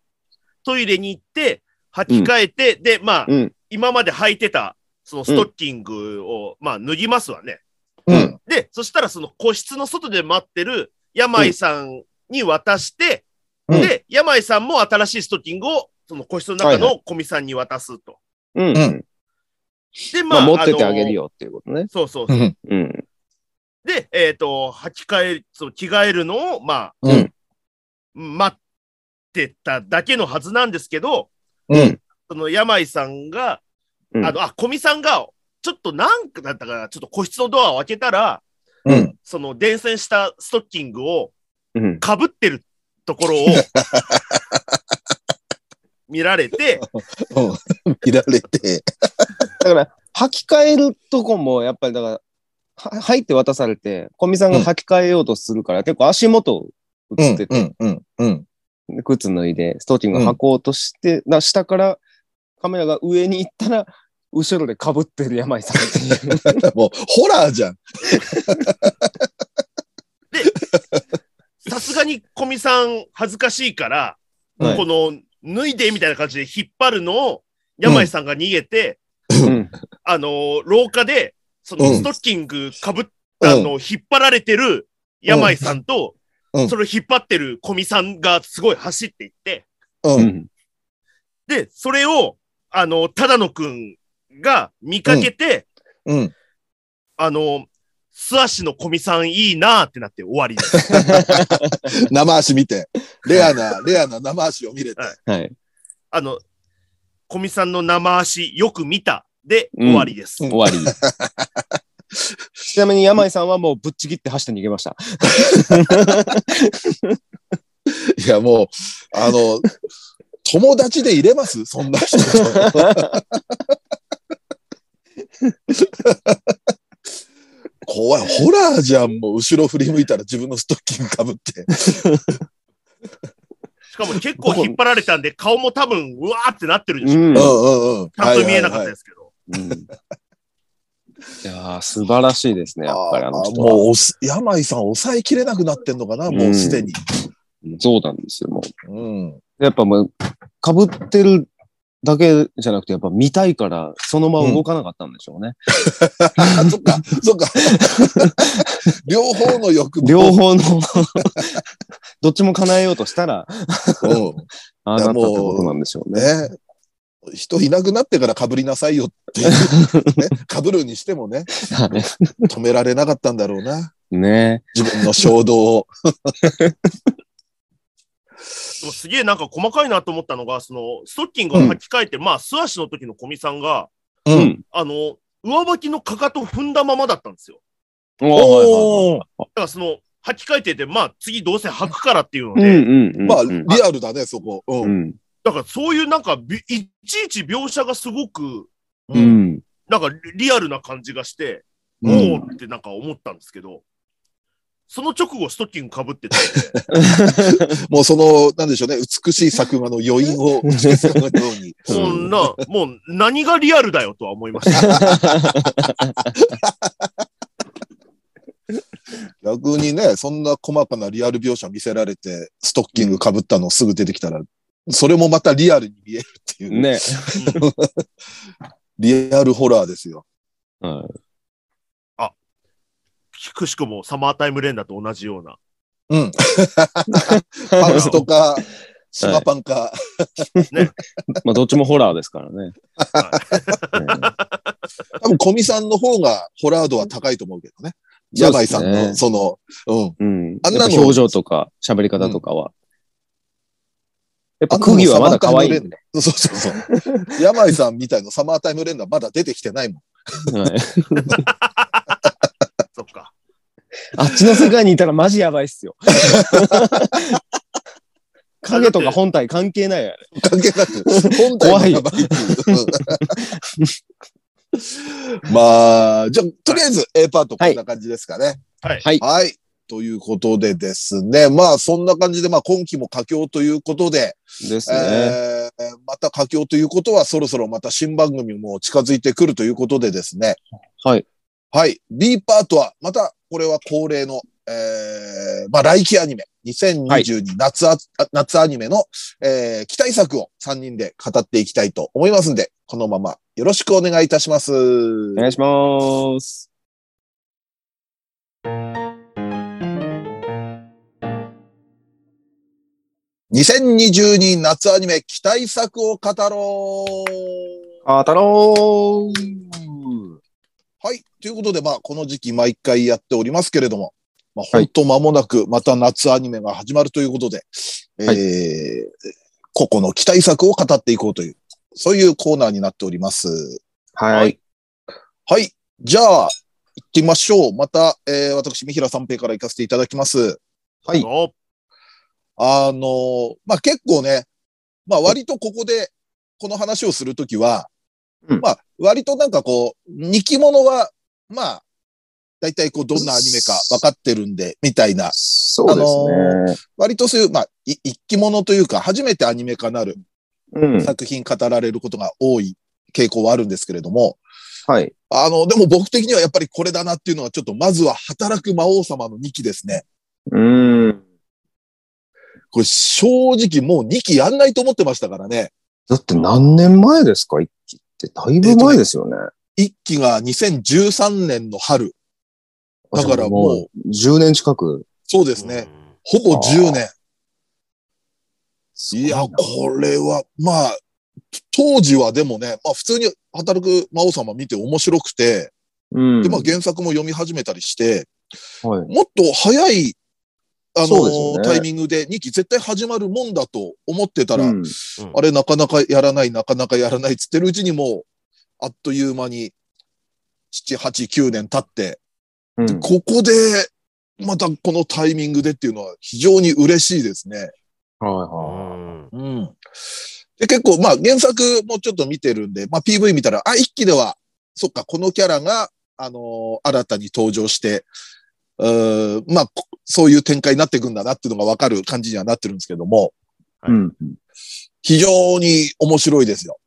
[SPEAKER 4] トイレに行って、履き替えて、で、まあ、
[SPEAKER 3] うん。
[SPEAKER 4] 今まで履いてた、そのストッキングを、まあ、脱ぎますわね。
[SPEAKER 2] うん。
[SPEAKER 4] で、そしたらその個室の外で待ってる山井さんに渡して、
[SPEAKER 2] うん
[SPEAKER 4] で、山井さんも新しいストッキングをその個室の中
[SPEAKER 3] はいは
[SPEAKER 4] の小見さんに渡すと。
[SPEAKER 3] うん。
[SPEAKER 2] うん
[SPEAKER 4] で、
[SPEAKER 3] まあ、持っててあげる
[SPEAKER 4] の。
[SPEAKER 3] よっていうことね。
[SPEAKER 4] そうそうそうう。
[SPEAKER 2] ん。
[SPEAKER 3] うん。
[SPEAKER 4] で、えっ、と、履き替え、その着替えるのを、まあ、
[SPEAKER 2] うん。
[SPEAKER 4] 待ってただけのはずなんですけど、
[SPEAKER 2] うん。
[SPEAKER 4] その山井さんが、
[SPEAKER 3] うん
[SPEAKER 4] あの、あ、小見さんが、ちょっとなんかだったから、ちょっと個室のドアを開けたら、
[SPEAKER 2] うん。
[SPEAKER 4] その伝染したストッキングを
[SPEAKER 3] うん。
[SPEAKER 4] 被ってるところを 見られて、
[SPEAKER 2] うん。見られて、
[SPEAKER 3] だから、履き替えるとこも、やっぱりだから、は入って渡されて、小見さんが履き替えようとするから、結構足元
[SPEAKER 2] うん
[SPEAKER 3] 映って。て、
[SPEAKER 2] うん。うん。うん。
[SPEAKER 3] で靴脱いで、ストッキング履こうとして、な下からカメラが上に行ったら、後ろで被ってる山井さんっていう。
[SPEAKER 2] もう、ホラーじゃん。
[SPEAKER 4] さすがに小見さん恥ずかしいから、
[SPEAKER 3] はい
[SPEAKER 4] この脱いでみたいな感じで引っ張るのを山井さんが逃げて、
[SPEAKER 3] うん。
[SPEAKER 4] あのー廊下で、その
[SPEAKER 2] うん
[SPEAKER 4] ストッキング被ったのを引っ張られてる山井さんと、
[SPEAKER 2] うん
[SPEAKER 4] それを引っ張ってる小見さんがすごい走っていって、
[SPEAKER 2] う。
[SPEAKER 3] うんん。
[SPEAKER 4] で、それを、あの、只野くんが見かけて、
[SPEAKER 2] うん。
[SPEAKER 4] あの、素足の小見さんいいなってなって終わりです。
[SPEAKER 2] 生足見て。レアな、レアな生足を見れて。
[SPEAKER 3] はい。
[SPEAKER 4] あの、小見さんの生足よく見たで終わりです。
[SPEAKER 2] うん
[SPEAKER 3] 終わり。ちなみに山井さんはもうぶっちぎって走って逃げました。
[SPEAKER 2] いや、もう、あの、友達で入れます？そんな人。怖い。ホラーじゃん。もう後ろ振り向いたら自分のストッキングかぶって。
[SPEAKER 4] しかも結構引っ張られたんで、顔も多分、うわーってなってるでしょ。
[SPEAKER 3] うん
[SPEAKER 2] うんうんうん。
[SPEAKER 4] ちゃんと見えなかった
[SPEAKER 2] す。
[SPEAKER 4] ですけど。
[SPEAKER 3] うんいやー素晴らしいですね、やっぱりあの人は。
[SPEAKER 2] もうおす、山井さん抑えきれなくなってんのかなもうすでに。
[SPEAKER 3] そうなんですよ、もう。
[SPEAKER 2] うん。
[SPEAKER 3] やっぱもう、被ってるだけじゃなくて、やっぱ見たいから、そのまま動かなかったんでしょうね。
[SPEAKER 2] あ、そっか、そっか。両方の欲望。
[SPEAKER 3] 両方の、どっちも叶えようとしたら、
[SPEAKER 2] うん。
[SPEAKER 3] ああなったってことなんでしょうね。
[SPEAKER 2] ね。人いなくなってから被りなさいよっていう、ね。被るにしてもね、止められなかったんだろうな。
[SPEAKER 3] ね
[SPEAKER 2] 自分の衝動を。
[SPEAKER 4] すげえなんか細かいなと思ったのが、その、ストッキングを履き替えて、まあ、素足の時の小見さんが、
[SPEAKER 2] う。
[SPEAKER 3] うんん。
[SPEAKER 4] あの、上履きのかかと踏んだままだったんですよ。
[SPEAKER 3] お
[SPEAKER 2] おー
[SPEAKER 4] だからその、履き替えてて、まあ、次どうせ履くからっていうの
[SPEAKER 3] うん
[SPEAKER 4] で、
[SPEAKER 3] うんうん。
[SPEAKER 2] まあ、
[SPEAKER 3] うん
[SPEAKER 2] リアルだね、そこ。う。
[SPEAKER 3] うんん。
[SPEAKER 4] だからそういうなんかび、いちいち描写がすごく、
[SPEAKER 3] うん。
[SPEAKER 4] なんかリアルな感じがして、おおってなんか思ったんですけど、その直後ストッキング被ってて、
[SPEAKER 2] もうその、なんでしょうね、美しい作画の余韻を打ち消すかのように。
[SPEAKER 3] うん
[SPEAKER 4] そんな、もう何がリアルだよとは思いました。
[SPEAKER 2] 逆にね、そんな細かなリアル描写見せられて、ストッキング被ったのすぐ出てきたら、それもまたリアルに見えるっていう、
[SPEAKER 3] ね。
[SPEAKER 2] リアルホラーですよ。
[SPEAKER 3] はい
[SPEAKER 4] くしくもサマータイム連打と同じような。
[SPEAKER 2] うん。パンスとか、島パンか。
[SPEAKER 3] まあ、どっちもホラーですからね。
[SPEAKER 4] はい
[SPEAKER 2] 多分、小見さんの方がホラー度は高いと思うけどね。
[SPEAKER 3] そう
[SPEAKER 2] 野外さんの、その、うん。
[SPEAKER 3] うん。
[SPEAKER 2] あんなの
[SPEAKER 3] やっぱ表情とか喋り方とかは。やっぱ釘はまだ可愛いんで。
[SPEAKER 2] そうそうそう。山井さんみたいなサマータイム連打まだ出てきてないもん。
[SPEAKER 3] はい
[SPEAKER 4] そっか。
[SPEAKER 3] あっちの世界にいたらマジやばいっすよ。影とか本体関係ないやね。
[SPEAKER 2] 関係なく、本体がやばいっていう。まあ、じゃあ、とりあえず A パートこんな感じですかね。
[SPEAKER 4] はい。
[SPEAKER 3] はい。
[SPEAKER 2] はい。ということでですね。まあ、そんな感じで、まあ、今期も佳境ということで、
[SPEAKER 3] ですね。
[SPEAKER 2] えーまた佳境ということは、そろそろまた新番組も近づいてくるということでですね。
[SPEAKER 3] はい。
[SPEAKER 2] はい。B パートは、また、これは恒例の、えー、まあ、来期アニメ、2022夏あ、夏アニメの、えー、期待作を3人で語っていきたいと思いますんで、このままよろしくお願いいたします。
[SPEAKER 3] お願いします。
[SPEAKER 2] 2022夏アニメ期待作を語ろう
[SPEAKER 3] あたろー
[SPEAKER 2] はい。ということで、まあ、この時期毎回やっておりますけれども、まあ、
[SPEAKER 3] はい
[SPEAKER 2] 本当間もなくまた夏アニメが始まるということで、
[SPEAKER 3] はい
[SPEAKER 2] えー、個々の期待作を語っていこうという、そういうコーナーになっております。
[SPEAKER 3] はい。
[SPEAKER 2] はい。じゃあ、行ってみましょう。また、えー、私、三平三平から行かせていただきます。
[SPEAKER 3] はい。
[SPEAKER 4] お
[SPEAKER 2] あのーまあ、結構ね、まあ、割とここで、この話をするときは、
[SPEAKER 3] うん
[SPEAKER 2] まあ、割となんかこう、二期物は、まあ、大体こう、どんなアニメか分かってるんで、みたいな、
[SPEAKER 3] そうですね。
[SPEAKER 2] 割とそういう、まあ、い一期物というか、初めてアニメ化なる
[SPEAKER 3] うん。
[SPEAKER 2] 作品語られることが多い傾向はあるんですけれども、
[SPEAKER 3] はい。
[SPEAKER 2] あの、でも僕的にはやっぱりこれだなっていうのは、ちょっとまずは働く魔王様の2期ですね。
[SPEAKER 3] うん。
[SPEAKER 2] これ正直もう2期やんないと思ってましたからね。
[SPEAKER 3] だって何年前ですか？一期って。だいぶ前ですよね。
[SPEAKER 2] 1期が2013年の春。だからもう、
[SPEAKER 3] う10年近く。
[SPEAKER 2] そうですね。。ほぼ10年。いや、これは、まあ、当時はでもね、まあ普通に働く魔王様見て面白くて、
[SPEAKER 3] うん。
[SPEAKER 2] で、まあ原作も読み始めたりして、
[SPEAKER 3] はい。
[SPEAKER 2] もっと早い、あ
[SPEAKER 3] そうですよね。
[SPEAKER 2] のタイミングで2期絶対始まるもんだと思ってたら、
[SPEAKER 3] うん。
[SPEAKER 2] あれなかなかやらない、なかなかやらないっつってるうちにもう、あっという間に、7、8、9年経って、
[SPEAKER 3] うん。
[SPEAKER 2] ここで、またこのタイミングでっていうのは非常に嬉しいですね。
[SPEAKER 3] はい
[SPEAKER 4] うん
[SPEAKER 3] は
[SPEAKER 2] うん。で、結構、まあ原作もちょっと見てるんで、まあ PV 見たら、あ、一期では、そっか、このキャラが、あのー新たに登場して、うまあ、こそういう展開になっていくんだなっていうのがわかる感じにはなってるんですけども、
[SPEAKER 3] い。うん。
[SPEAKER 2] 非常に面白いですよ。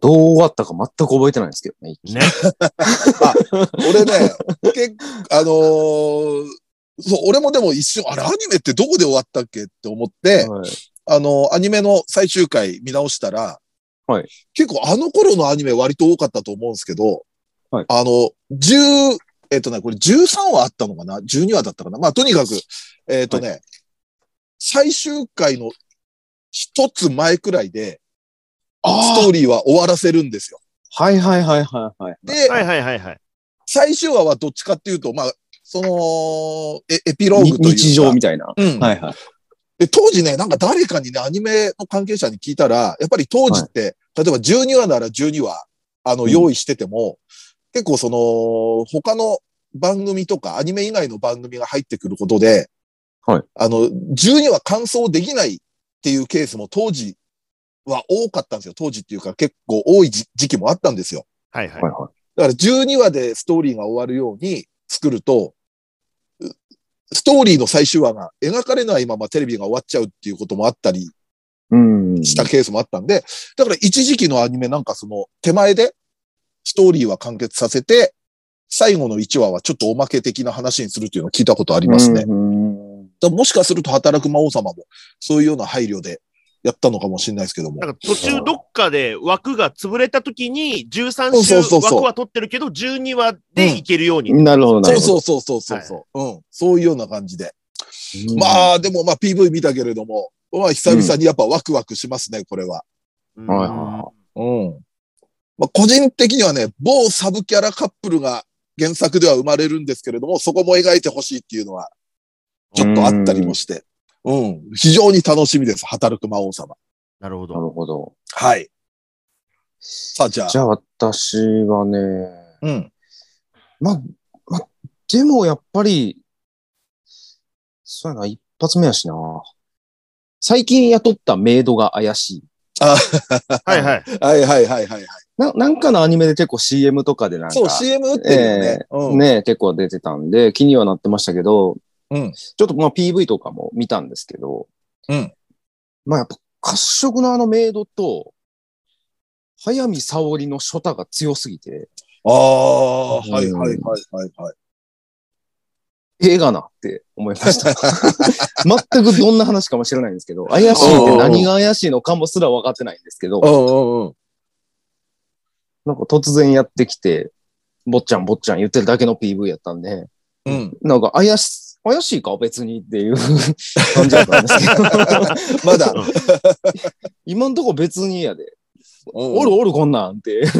[SPEAKER 3] どう終わったか全く覚えてないんですけどね。
[SPEAKER 4] ね。
[SPEAKER 2] 俺ね、結あのーそう、俺もでも一瞬、あれアニメってどこで終わったっけって思って、
[SPEAKER 3] はい
[SPEAKER 2] あのアニメの最終回見直したら、
[SPEAKER 3] はい
[SPEAKER 2] 結構あの頃のアニメ割と多かったと思うんですけど、
[SPEAKER 3] はい
[SPEAKER 2] あの、10、えっ、とね、これ13話あったのかな ?12 話だったかな？まあ、とにかく、えっ、とね、最終回の一つ前くらいで、ストーリーは終わらせるんですよ。
[SPEAKER 3] はいはいはいはいはい。
[SPEAKER 2] で、
[SPEAKER 4] はいはいはいはい。
[SPEAKER 2] 最終話はどっちかっていうと、まあ、その、エエピローグというか。
[SPEAKER 3] 日常みたいな。
[SPEAKER 2] うん。
[SPEAKER 3] はいはい。
[SPEAKER 2] で、当時ね、なんか誰かにね、アニメの関係者に聞いたら、やっぱり当時って、例えば12話なら12話、あの、
[SPEAKER 3] うん
[SPEAKER 2] 用意してても、結構その、他の番組とか、アニメ以外の番組が入ってくることで、
[SPEAKER 3] はい
[SPEAKER 2] あの、12話完走できないっていうケースも当時は多かったんですよ。当時っていうか結構多い時時期もあったんですよ。
[SPEAKER 4] はいはい
[SPEAKER 3] はい。は
[SPEAKER 2] だから12話でストーリーが終わるように作ると、ストーリーの最終話が描かれないままテレビが終わっちゃうっていうこともあったり
[SPEAKER 3] うん。
[SPEAKER 2] したケースもあったんで、だから一時期のアニメなんかその手前でストーリーは完結させて、最後の1話はちょっとおまけ的な話にするっていうのを聞いたことありますね。
[SPEAKER 3] うん。
[SPEAKER 2] だからもしかすると働く魔王様もそういうような配慮でやったのかもしれないですけども。
[SPEAKER 4] なんか途中どっかで枠が潰れた時に13
[SPEAKER 2] そう
[SPEAKER 4] 週
[SPEAKER 2] そうそうそう
[SPEAKER 4] 枠は取ってるけど12話でいけるように。
[SPEAKER 3] なるほど、な
[SPEAKER 2] そう。そうそうそうそうそう、うん。そういうような感じで。
[SPEAKER 3] うん
[SPEAKER 2] まあでもまあ PV 見たけれども、まあ久々にやっぱワクワクしますね、これは。
[SPEAKER 4] うん
[SPEAKER 3] はいは
[SPEAKER 2] うん。まあ個人的にはね、某サブキャラカップルが原作では生まれるんですけれども、そこも描いてほしいっていうのは、ちょっとあったりもして。うん。非常に楽しみです、働く魔王様。
[SPEAKER 4] なるほ
[SPEAKER 3] なる
[SPEAKER 4] ど。
[SPEAKER 3] ほど。
[SPEAKER 2] はい。さあ、じゃあ。
[SPEAKER 3] じゃあ私はね、
[SPEAKER 2] うん。
[SPEAKER 3] まあ、まあ、でもやっぱり、そうやな、一発目やしな。最近雇ったメイドが怪しい。
[SPEAKER 2] あ
[SPEAKER 4] はいはい。
[SPEAKER 2] はいはいはいはい。
[SPEAKER 3] ななんかのアニメで結構 CM とかでなんか、
[SPEAKER 2] そう、CM 打ってるよね。うん。
[SPEAKER 3] ね、結構出てたんで、気にはなってましたけど、
[SPEAKER 2] うん。
[SPEAKER 3] ちょっとまあ PV とかも見たんですけど、
[SPEAKER 2] うん。
[SPEAKER 3] まあやっぱ褐色のあのメイドと、早見沙織のショタが強すぎて、
[SPEAKER 2] ああ、
[SPEAKER 3] うん
[SPEAKER 2] はいはいはいはいはい。
[SPEAKER 3] 映画なって思いました。全くどんな話かも知らないんですけど、怪しいって何が怪しいのかもすら分かってないんですけど、
[SPEAKER 2] うんうんうん。
[SPEAKER 3] なんか突然やってきて、坊ちゃん坊ちゃん言ってるだけの PV やったんで、
[SPEAKER 2] うん。
[SPEAKER 3] なんか怪し、怪しいか別にっていう 感じだったんですけど、
[SPEAKER 2] まだ。
[SPEAKER 3] 今んとこ別にやで、
[SPEAKER 2] お
[SPEAKER 3] おるおるこんなんっていう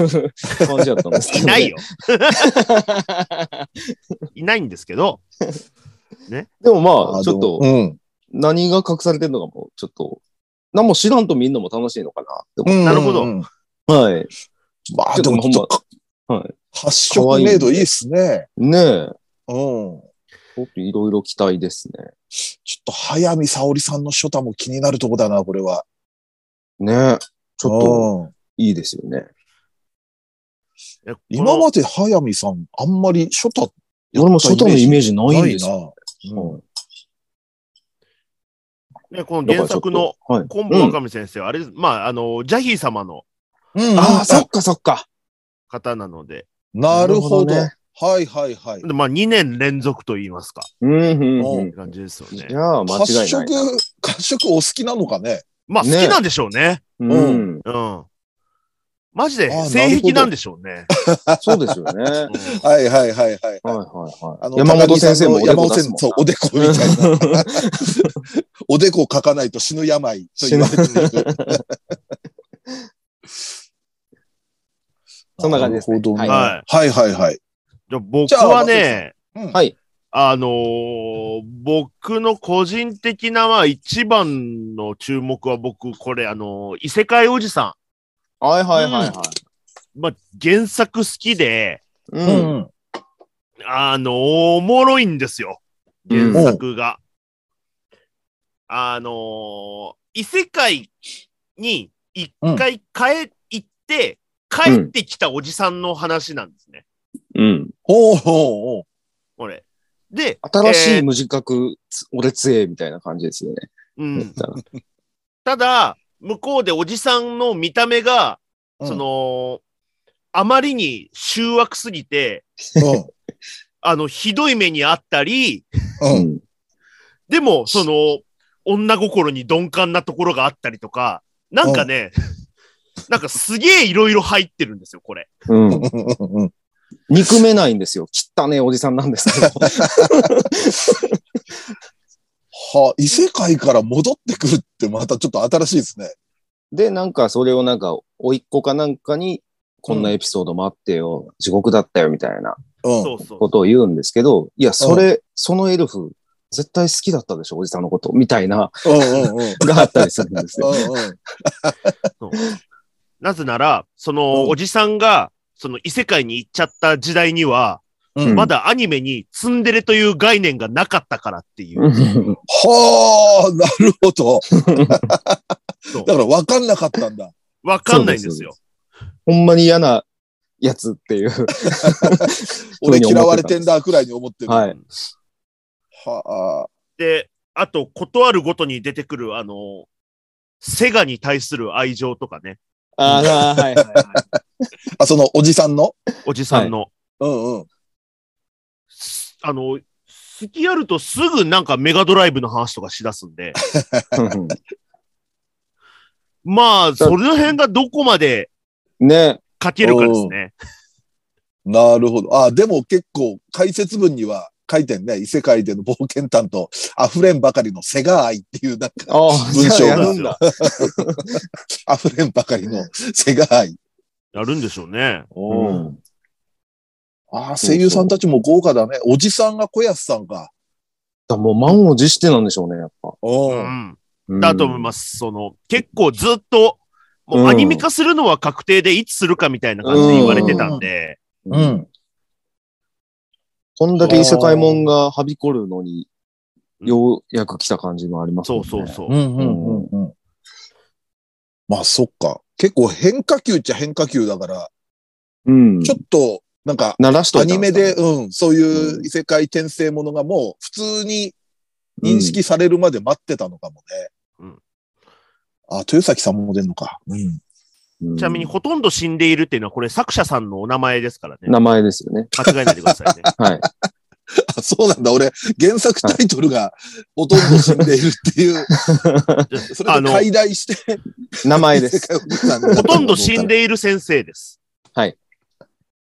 [SPEAKER 3] 感じだったんですけど、
[SPEAKER 4] いないよ。。いないんですけど、
[SPEAKER 3] でもまあ、ちょっと
[SPEAKER 2] うん。
[SPEAKER 3] 何が隠されてるのかも、ちょっと、何も知らんと見んのも楽しいのかなって思
[SPEAKER 2] うん
[SPEAKER 4] なるほど。
[SPEAKER 3] はい。
[SPEAKER 2] まあ、でもちょっと、
[SPEAKER 3] はい。
[SPEAKER 2] 発色メイドいいっすね。
[SPEAKER 3] ねえ。
[SPEAKER 2] うん。
[SPEAKER 3] ちょっといろいろ期待ですね。
[SPEAKER 2] ちょっと、早見沙織さんのショタも気になるとこだな、これは。
[SPEAKER 3] ねえ。ちょっと
[SPEAKER 2] と、
[SPEAKER 3] いいですよね。
[SPEAKER 4] え
[SPEAKER 2] 今まで早見さん、あんまりショタ
[SPEAKER 3] 俺も外のイメージないんですよ。
[SPEAKER 2] よ。うん
[SPEAKER 3] うん
[SPEAKER 4] ね、この原作の、
[SPEAKER 3] はい。
[SPEAKER 4] 昆布若見先生は、あれ、まあ、あの、ジャヒー様の
[SPEAKER 2] うん
[SPEAKER 3] ああ、
[SPEAKER 2] あ
[SPEAKER 3] そっかそっか。
[SPEAKER 4] 方なので、
[SPEAKER 2] なるほど。はいはいはい。
[SPEAKER 4] でまあ、2年連続と言いますか、
[SPEAKER 3] うん、うん。
[SPEAKER 4] 感じですよね
[SPEAKER 3] い。や、間違いない
[SPEAKER 2] 褐色
[SPEAKER 3] な。、
[SPEAKER 2] 褐色お好きなのかね
[SPEAKER 4] まあ、好きなんでしょうね。
[SPEAKER 3] うん。
[SPEAKER 4] うん。マジで性癖なんでしょうね。
[SPEAKER 3] そうですよね。はい
[SPEAKER 4] うん
[SPEAKER 2] はいはいはいはい。
[SPEAKER 3] はいは
[SPEAKER 2] あ
[SPEAKER 3] い。山本先生もおでこ
[SPEAKER 2] 山本先生、
[SPEAKER 3] 出すも
[SPEAKER 2] そう、おでこみたいな。おでこ書かないと死ぬ病と言われている。
[SPEAKER 3] そんな感じですね
[SPEAKER 2] なるほどね
[SPEAKER 4] は
[SPEAKER 2] はいはいはい。
[SPEAKER 4] じゃあ僕はね、
[SPEAKER 2] うん
[SPEAKER 3] はい。
[SPEAKER 4] あのー僕の個人的な、まあ、一番の注目は僕、これ、あのー異世界おじさ
[SPEAKER 3] はいはいはいはい。
[SPEAKER 4] ん。まあ、原作好きで、
[SPEAKER 3] う。
[SPEAKER 2] うんん。
[SPEAKER 4] あのーおもろいんですよ。原作が。あのー異世界に一回帰、行って、帰ってきたおじさんの話なんですね。
[SPEAKER 3] うん。
[SPEAKER 2] ほうほうほう。
[SPEAKER 4] これ。で、
[SPEAKER 3] 新し
[SPEAKER 4] えー
[SPEAKER 3] い無自覚、俺強えみたいな感じですよね。
[SPEAKER 4] うん。ただ、向こうでおじさんの見た目が、
[SPEAKER 2] うん
[SPEAKER 4] そ、の、あまりに醜悪すぎて、
[SPEAKER 2] うん
[SPEAKER 4] あの、ひどい目にあったり、
[SPEAKER 2] う。
[SPEAKER 3] うんん。
[SPEAKER 4] でも、その、女心に鈍感なところがあったりとか、なんかね、なんかすげえいろいろ入ってるんですよ、これ。
[SPEAKER 3] うん。
[SPEAKER 2] うん
[SPEAKER 3] 憎めないんですよ。汚ねえおじさんなんですけど。
[SPEAKER 2] は異世界から戻ってくるってまたちょっと新しいですね。
[SPEAKER 3] で、なんかそれをなんか、甥っ子かなんかに、こんなエピソードもあってよ、地獄だったよみたいな
[SPEAKER 2] うん。
[SPEAKER 4] そうそう。
[SPEAKER 3] ことを言うんですけど、いや、それ、そのエルフ、絶対好きだったでしょ、おじさんのこと、みたいな、
[SPEAKER 2] うんうんうん。
[SPEAKER 3] があったりするんですよ。
[SPEAKER 2] うんうん
[SPEAKER 4] なぜなら、その、
[SPEAKER 2] うん
[SPEAKER 4] おじさんが、その異世界に行っちゃった時代には、
[SPEAKER 2] うん
[SPEAKER 4] まだアニメにツンデレという概念がなかったからっていう。
[SPEAKER 2] はあ、なるほど。だから分かんなかったんだ。
[SPEAKER 4] わかんないんですよ。
[SPEAKER 3] ほんまに嫌な、やつっていう。
[SPEAKER 2] 俺嫌われてんだくらいに思ってる。
[SPEAKER 3] はい。
[SPEAKER 2] はあ。
[SPEAKER 4] で、あと、ことあるごとに出てくる、あの、セガに対する愛情とかね、
[SPEAKER 3] ああ、はいはいはい。
[SPEAKER 2] あ、そのおじさんの？
[SPEAKER 4] おじさんの。
[SPEAKER 2] うんうん。
[SPEAKER 4] すあの、好きやるとすぐなんかメガドライブの話とかしだすんで、まあ、その辺がどこまで
[SPEAKER 3] ね。
[SPEAKER 4] 書けるかですね。
[SPEAKER 2] なるほど。あ、でも結構解説文には書いてんね。異世界での冒険探と溢れんばかりのセガ愛っていうなんか文章が
[SPEAKER 3] じゃあやるんだ。
[SPEAKER 2] 溢れんばかりのセガ愛。
[SPEAKER 4] やるんでしょうね。
[SPEAKER 3] うん
[SPEAKER 2] ああ、声優さんたちも豪華だね。おじさんが小安さんか。
[SPEAKER 3] だもう満を持してなんでしょうね、やっぱ。
[SPEAKER 2] う。
[SPEAKER 4] うんん。だと思います。その、結構ずっと、もうアニメ化するのは確定でいつするかみたいな感じで言われてたんで、
[SPEAKER 3] う。
[SPEAKER 2] うんん。
[SPEAKER 3] こんだけ異世界もんがはびこるのに、ようやく来た感じもありますね。
[SPEAKER 4] そうそうそう。
[SPEAKER 2] うんうんうんうん。まあそっか。結構変化球っちゃ変化球だから、
[SPEAKER 3] うん。
[SPEAKER 2] ちょっと、なんか、アニメで、うん、そういう異世界転生ものがもう普通に認識されるまで待ってたのかもね。
[SPEAKER 4] うん
[SPEAKER 2] あ、豊崎さんも出んのか。うん。
[SPEAKER 3] うん
[SPEAKER 4] ちなみに、ほとんど死んでいるっていうのは、これ作者さんのお名前ですからね。
[SPEAKER 3] 名前ですよね。
[SPEAKER 4] 間違えないでくださいね。
[SPEAKER 3] はい。
[SPEAKER 2] あ、そうなんだ。俺、原作タイトルがほとんど死んでいるっていう、それで
[SPEAKER 4] あの
[SPEAKER 2] 解題して、
[SPEAKER 3] 名前です。
[SPEAKER 4] ほとんど死んでいる先生です。
[SPEAKER 3] はい。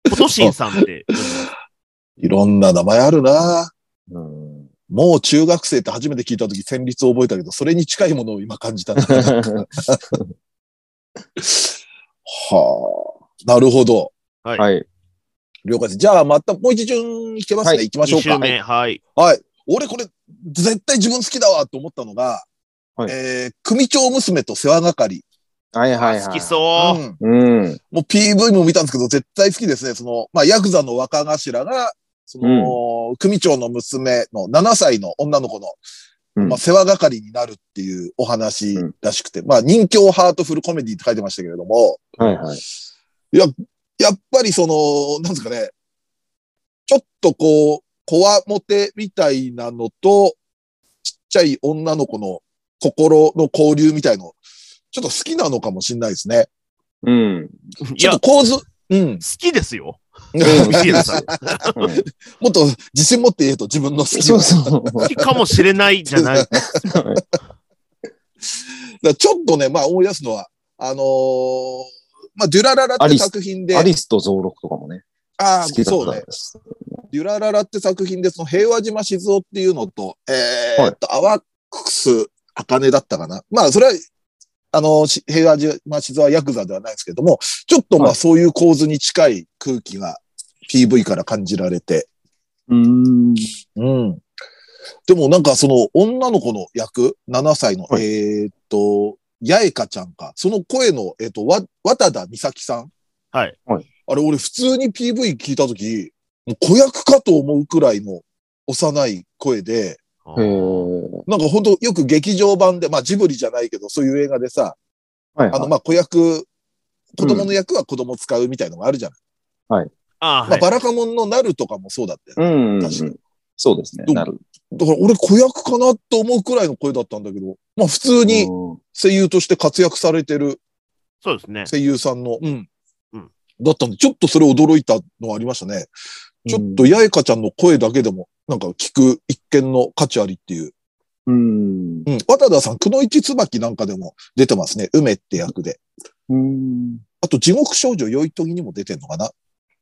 [SPEAKER 4] フォトシンさんって。
[SPEAKER 2] いろんな名前あるな
[SPEAKER 3] うん
[SPEAKER 2] もう中学生って初めて聞いたとき旋律を覚えたけど、それに近いものを今感じたんだ。はあ。なるほど。
[SPEAKER 4] はい。
[SPEAKER 3] はい。
[SPEAKER 2] 了解です。じゃあ、またもう一順いけますね。
[SPEAKER 3] はい
[SPEAKER 2] 行きましょう
[SPEAKER 4] 2
[SPEAKER 2] か。
[SPEAKER 4] 週目。はい。
[SPEAKER 2] はい。俺これ、絶対自分好きだわと思ったのが、
[SPEAKER 3] はい
[SPEAKER 2] えー、組長娘と世話係。
[SPEAKER 3] はいはいはい。
[SPEAKER 4] 好きそう。
[SPEAKER 2] うん。
[SPEAKER 3] うん。
[SPEAKER 2] もう PV も見たんですけど、絶対好きですね。その、まあ、ヤクザの若頭が、その、組長の娘の7歳の女の子の、
[SPEAKER 3] うん
[SPEAKER 2] まあ、世話係になるっていうお話らしくて、まあ、人形ハートフルコメディって書いてましたけれども、
[SPEAKER 3] はいはい。
[SPEAKER 2] やっぱりその、なんですかね、ちょっとこう、こわもてみたいなのと、ちっちゃい女の子の心の交流みたいの、ちょっと好きなのかもしれないですね。
[SPEAKER 3] うん。
[SPEAKER 4] いや、好
[SPEAKER 2] ちょっと構図、うん。
[SPEAKER 4] きですよ。
[SPEAKER 2] もっと自信持って言えと自分の好き
[SPEAKER 3] そう
[SPEAKER 2] を
[SPEAKER 3] そう。
[SPEAKER 4] 好きかもしれないじゃない。
[SPEAKER 2] だちょっとね、まあ思い出すのは、あのーまあ、デュラララって作品で、
[SPEAKER 3] アリスと増録とかもね、
[SPEAKER 2] ああ、そうね。デュラララって作品で、その平和島静雄っていうのと、えーっと、アワックス、茜だったかな。まあ、それは、あの、し平和島静雄はヤクザではないですけども、ちょっとまあ、
[SPEAKER 3] はい
[SPEAKER 2] そういう構図に近い空気が PV から感じられて、
[SPEAKER 3] うん。
[SPEAKER 2] うん。でもなんかその女の子の役、7歳の、
[SPEAKER 3] はい
[SPEAKER 2] えーっと、八重香ちゃんか。その声の、えーっと、わ、渡田美咲さん。
[SPEAKER 4] はい。
[SPEAKER 2] あれ、俺普通に PV 聞いたとき、もう子役かと思うくらいの幼い声で、
[SPEAKER 3] へー
[SPEAKER 2] なんか本当よく劇場版で、まあジブリじゃないけど、そういう映画でさ、
[SPEAKER 3] はい
[SPEAKER 2] あの、まあ子役、子供の役は子供使うみたいのがあるじゃない。
[SPEAKER 4] ああ、
[SPEAKER 2] まあ
[SPEAKER 4] はい。
[SPEAKER 2] バラカモンのなるとかもそうだったよね。
[SPEAKER 3] うん。
[SPEAKER 2] 確かに
[SPEAKER 3] そうですね。なる。
[SPEAKER 2] だから俺子役かなと思うくらいの声だったんだけど、まあ普通に
[SPEAKER 3] うん
[SPEAKER 2] 声優として活躍されてる
[SPEAKER 4] そうですね。
[SPEAKER 2] 声優さんの、うん。
[SPEAKER 4] うん
[SPEAKER 2] だったんで、ちょっとそれ驚いたのはありましたね。ちょっと八重香ちゃんの声だけでも、なんか聞く一見の価値ありっていう。
[SPEAKER 3] うん。
[SPEAKER 2] うん。渡田さん、くのいち椿なんかでも出てますね。梅って役で。
[SPEAKER 3] うん。
[SPEAKER 2] あと、地獄少女よいとぎにも出てんのかな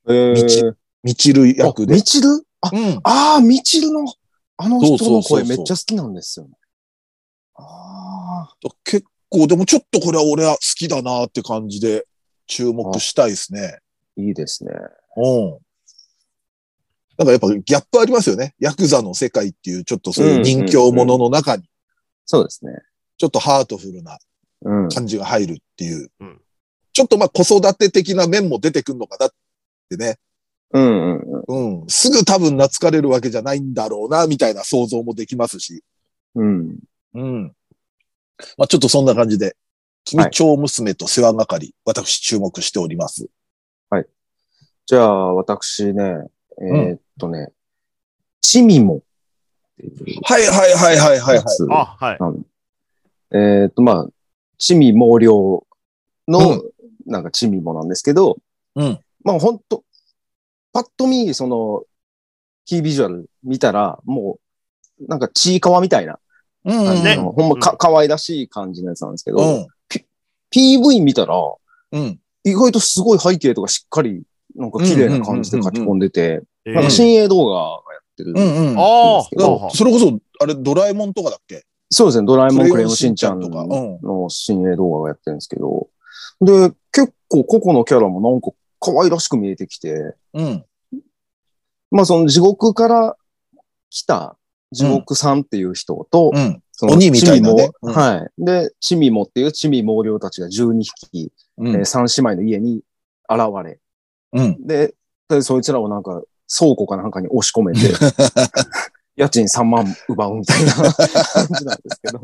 [SPEAKER 3] えー、
[SPEAKER 2] みちる役で
[SPEAKER 3] み。ちる？あ、
[SPEAKER 2] うん。
[SPEAKER 3] ああ、みちるの、あの人の声めっちゃ好きなんですよね。ああ。
[SPEAKER 2] 結構、でもちょっとこれは俺は好きだなって感じで注目したいですね。
[SPEAKER 3] いいですね。
[SPEAKER 2] うん。なんかやっぱギャップありますよね。ヤクザの世界っていうちょっとそういう人形ものの中に、
[SPEAKER 3] そうですね。
[SPEAKER 2] ちょっとハートフルな
[SPEAKER 3] うん。
[SPEAKER 2] 感じが入るっていう。
[SPEAKER 4] うん
[SPEAKER 2] ちょっとまあ子育て的な面も出てくるのかなってね。
[SPEAKER 3] うんうんうん。
[SPEAKER 2] うん。すぐ多分懐かれるわけじゃないんだろうな、みたいな想像もできますし。
[SPEAKER 3] うん。
[SPEAKER 2] うん。まあちょっとそんな感じで、君長娘と世話係、私注目しております。
[SPEAKER 3] はい。じゃあ、私ね、えーっとね、チミモ
[SPEAKER 2] はいはいはいはいはい、
[SPEAKER 4] あ、はい。
[SPEAKER 3] えーっと、まあ、チミ毛量の、
[SPEAKER 2] う
[SPEAKER 3] なんかチミモなんですけど、
[SPEAKER 2] うん。
[SPEAKER 3] まあ本当パッと見、その、キービジュアル見たら、もう、なんかちいかわみたいな、
[SPEAKER 2] うんうん。
[SPEAKER 4] ね
[SPEAKER 3] ほんまか、可愛らしい感じのやつなんですけど、
[SPEAKER 2] うん。
[SPEAKER 3] PV 見たら、
[SPEAKER 2] うん。
[SPEAKER 3] 意外とすごい背景とかしっかり、なんか綺麗な感じで書き込んでて、
[SPEAKER 4] え
[SPEAKER 3] なんか
[SPEAKER 4] ー、
[SPEAKER 3] 新鋭動画がやってる。
[SPEAKER 2] うんうん。
[SPEAKER 4] あ
[SPEAKER 3] ですけど
[SPEAKER 4] あ、
[SPEAKER 2] それこそ、あれ、ドラえもんとかだっけ？
[SPEAKER 3] そうですね、ドラえもん、クレヨンしんちゃん
[SPEAKER 2] とかうん
[SPEAKER 3] の新鋭動画がやってるんですけど、で、結構個々のキャラもなんか可愛らしく見えてきて、
[SPEAKER 2] うん。
[SPEAKER 3] まあその地獄から来た地獄さんっていう人と、
[SPEAKER 2] うん。
[SPEAKER 3] その
[SPEAKER 2] 鬼みたいなね
[SPEAKER 3] はい。で、チミモっていうチミ毛量たちが12匹、
[SPEAKER 2] うん
[SPEAKER 3] えー三姉妹の家に現れ、
[SPEAKER 2] うん。
[SPEAKER 3] で、でそいつらをなんか倉庫かなんかに押し込めて、家賃3万奪うみたいな感じなんですけど。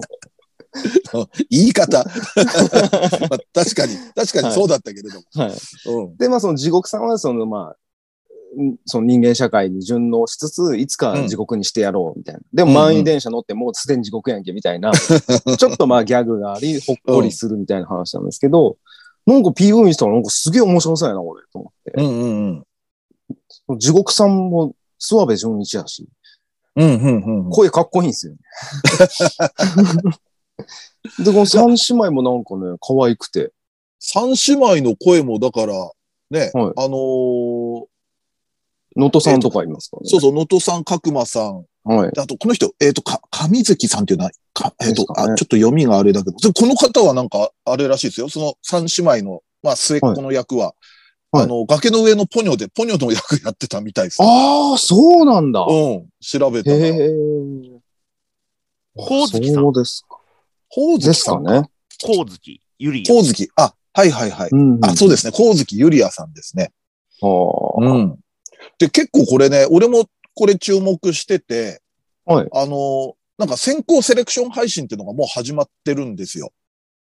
[SPEAKER 2] 言い方。まあ確かに、確かにそうだったけれども。
[SPEAKER 3] はい。
[SPEAKER 2] うん。
[SPEAKER 3] で、まあその地獄さんはそのまあ、んその人間社会に順応しつつ、いつか地獄にしてやろうみたいな。でも満員電車乗ってもうすでに地獄やんけみたいな、ちょっとまあ ギャグがあり、ほっこりするみたいな話なんですけど、なんか PV にしたらなんかすげえ面白そうやな、俺、と思って。
[SPEAKER 2] うんうんうん。
[SPEAKER 3] 地獄さんも諏訪部純一やし、
[SPEAKER 2] うんうんうん。
[SPEAKER 3] 声かっこいいんですよね。で、この三姉妹もなんかね、可愛くて。
[SPEAKER 2] 三姉妹の声も、だから、ね、
[SPEAKER 3] はい
[SPEAKER 2] あのー
[SPEAKER 3] 能登さんとかいますからね。
[SPEAKER 2] そうそう、能登さん、角間さん、
[SPEAKER 3] はい。
[SPEAKER 2] であと、この人、えっ、と、か、上月さんっていうのは、かえっ、と、
[SPEAKER 3] ですかね
[SPEAKER 2] あ、ちょっと読みがあれだけど、でこの方はなんか、あれらしいですよ。その三姉妹の、まあ、末っ子の役は、
[SPEAKER 3] はい
[SPEAKER 2] あの、崖の上のポニョで、ポニョの役やってたみたいです。
[SPEAKER 3] ああ、そうなんだ。
[SPEAKER 2] うん、調べた
[SPEAKER 3] へ
[SPEAKER 2] ら。
[SPEAKER 3] え。
[SPEAKER 4] 光月さん
[SPEAKER 3] そうですか。
[SPEAKER 2] ほうず
[SPEAKER 3] ですか
[SPEAKER 2] きさんか。
[SPEAKER 3] ね。
[SPEAKER 4] 光月、ゆりや。
[SPEAKER 2] ほうずき。あ、はいはいはい。
[SPEAKER 3] うん
[SPEAKER 2] あ、そうですね。ほうずきゆりやさんですね。
[SPEAKER 3] はあ
[SPEAKER 2] うん。で、結構これね、俺もこれ注目してて、
[SPEAKER 3] はい。
[SPEAKER 2] あの、なんか先行セレクション配信っていうのがもう始まってるんですよ。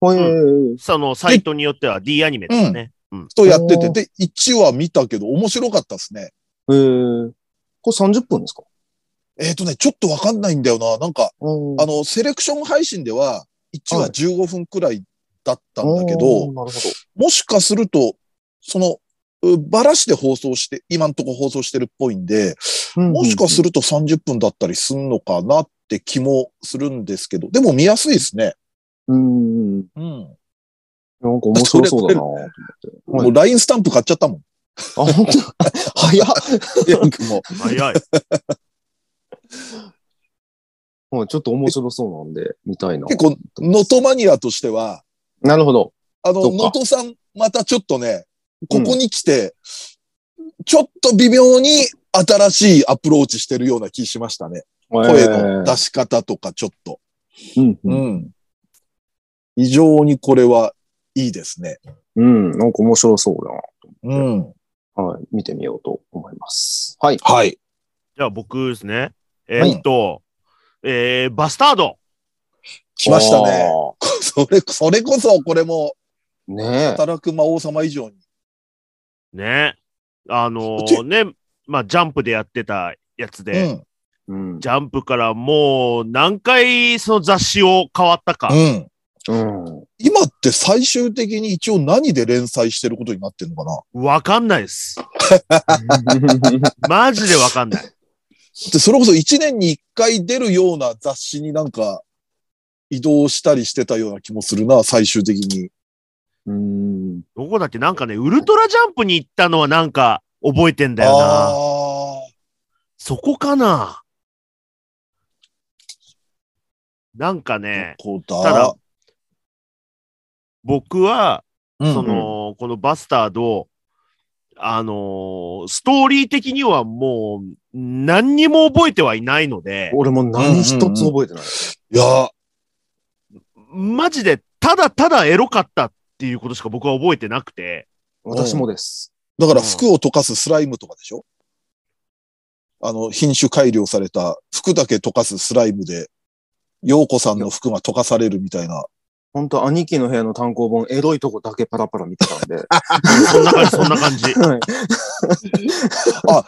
[SPEAKER 3] へえ。
[SPEAKER 4] そのサイトによっては D アニメとかね。うん。
[SPEAKER 2] とやってて、で、1話見たけど面白かったですね。
[SPEAKER 3] へえ。これ30分ですか？
[SPEAKER 2] えっ、とね、ちょっとわかんないんだよな。なんか、
[SPEAKER 3] あ
[SPEAKER 2] あの、セレクション配信では、1話
[SPEAKER 3] はい
[SPEAKER 2] 15分くらいだったんだけど、
[SPEAKER 3] なるほど。
[SPEAKER 2] もしかすると、その、うばらして放送して、今んとこ放送してるっぽいんで、もしかす
[SPEAKER 3] る。
[SPEAKER 2] ると30分だったりすんのかなって気もするんですけど、でも見やすいですね。
[SPEAKER 3] うん。
[SPEAKER 2] うん。
[SPEAKER 3] なんか面白そうだなと思って。はい
[SPEAKER 2] もう LINE スタンプ買っちゃったもん。
[SPEAKER 3] あ、本当？早っ。
[SPEAKER 4] 早い。
[SPEAKER 3] はいちょっと面白そうなんで、見たいな。
[SPEAKER 2] 結構、能登マニアとしては、
[SPEAKER 3] なるほど。
[SPEAKER 2] あの、能登さん、またちょっとね、ここに来て、ちょっと微妙に新しいアプローチしてるような気しましたね。声の出し方とかちょっと。
[SPEAKER 3] うんう。
[SPEAKER 2] うんん。非常にこれはいいですね。
[SPEAKER 3] うん。なんか面白そう
[SPEAKER 2] うん。
[SPEAKER 3] だな。はい。見てみようと思います。はい。
[SPEAKER 2] はい。
[SPEAKER 4] じゃあ僕ですね。えーっと、えー、バスタード。
[SPEAKER 2] 来ましたね。
[SPEAKER 3] あ
[SPEAKER 2] それ、それこそこれも、
[SPEAKER 3] ー。ね
[SPEAKER 2] 働く魔王様以上に。
[SPEAKER 4] ね。あの
[SPEAKER 2] ち
[SPEAKER 4] ー、ね、まあ、ジャンプでやってたやつで、
[SPEAKER 2] うん。
[SPEAKER 3] え。うん
[SPEAKER 4] ジ。ャンプからもう何回その雑誌を変わったか。
[SPEAKER 2] うん。
[SPEAKER 3] うん。
[SPEAKER 2] 今って最終的に一応何で連載してることになってるのかな？
[SPEAKER 4] わかんないです。マジでわかんない。
[SPEAKER 2] で、それこそ1年に1回出るような雑誌になんか移動したりしてたような気もするな、最終的に。
[SPEAKER 3] うん。
[SPEAKER 4] どこだっけ？なんかね、ウルトラジャンプに行ったのはなんか覚えてんだよな。
[SPEAKER 2] あ
[SPEAKER 4] そこかな？なんか
[SPEAKER 2] あ、
[SPEAKER 4] ね、ただ？
[SPEAKER 2] だ。
[SPEAKER 4] 僕は、
[SPEAKER 2] うん
[SPEAKER 4] その、このバスタード、あのーストーリー的にはもう何にも覚えてはいないので、
[SPEAKER 3] 俺も何一つ覚えてない。
[SPEAKER 2] いや、
[SPEAKER 4] マジでただただエロかったっていうことしか僕は覚えてなくて、
[SPEAKER 3] 私もです。
[SPEAKER 2] だから服を溶かすスライムとかでしょ？あの、品種改良された服だけ溶かすスライムで、陽子さんの服が溶かされるみたいな。
[SPEAKER 3] 本当兄貴の部屋の単行本、エロいとこだけパラパラ見てたんで。
[SPEAKER 4] そんな感じ、そんな感じ。
[SPEAKER 3] はい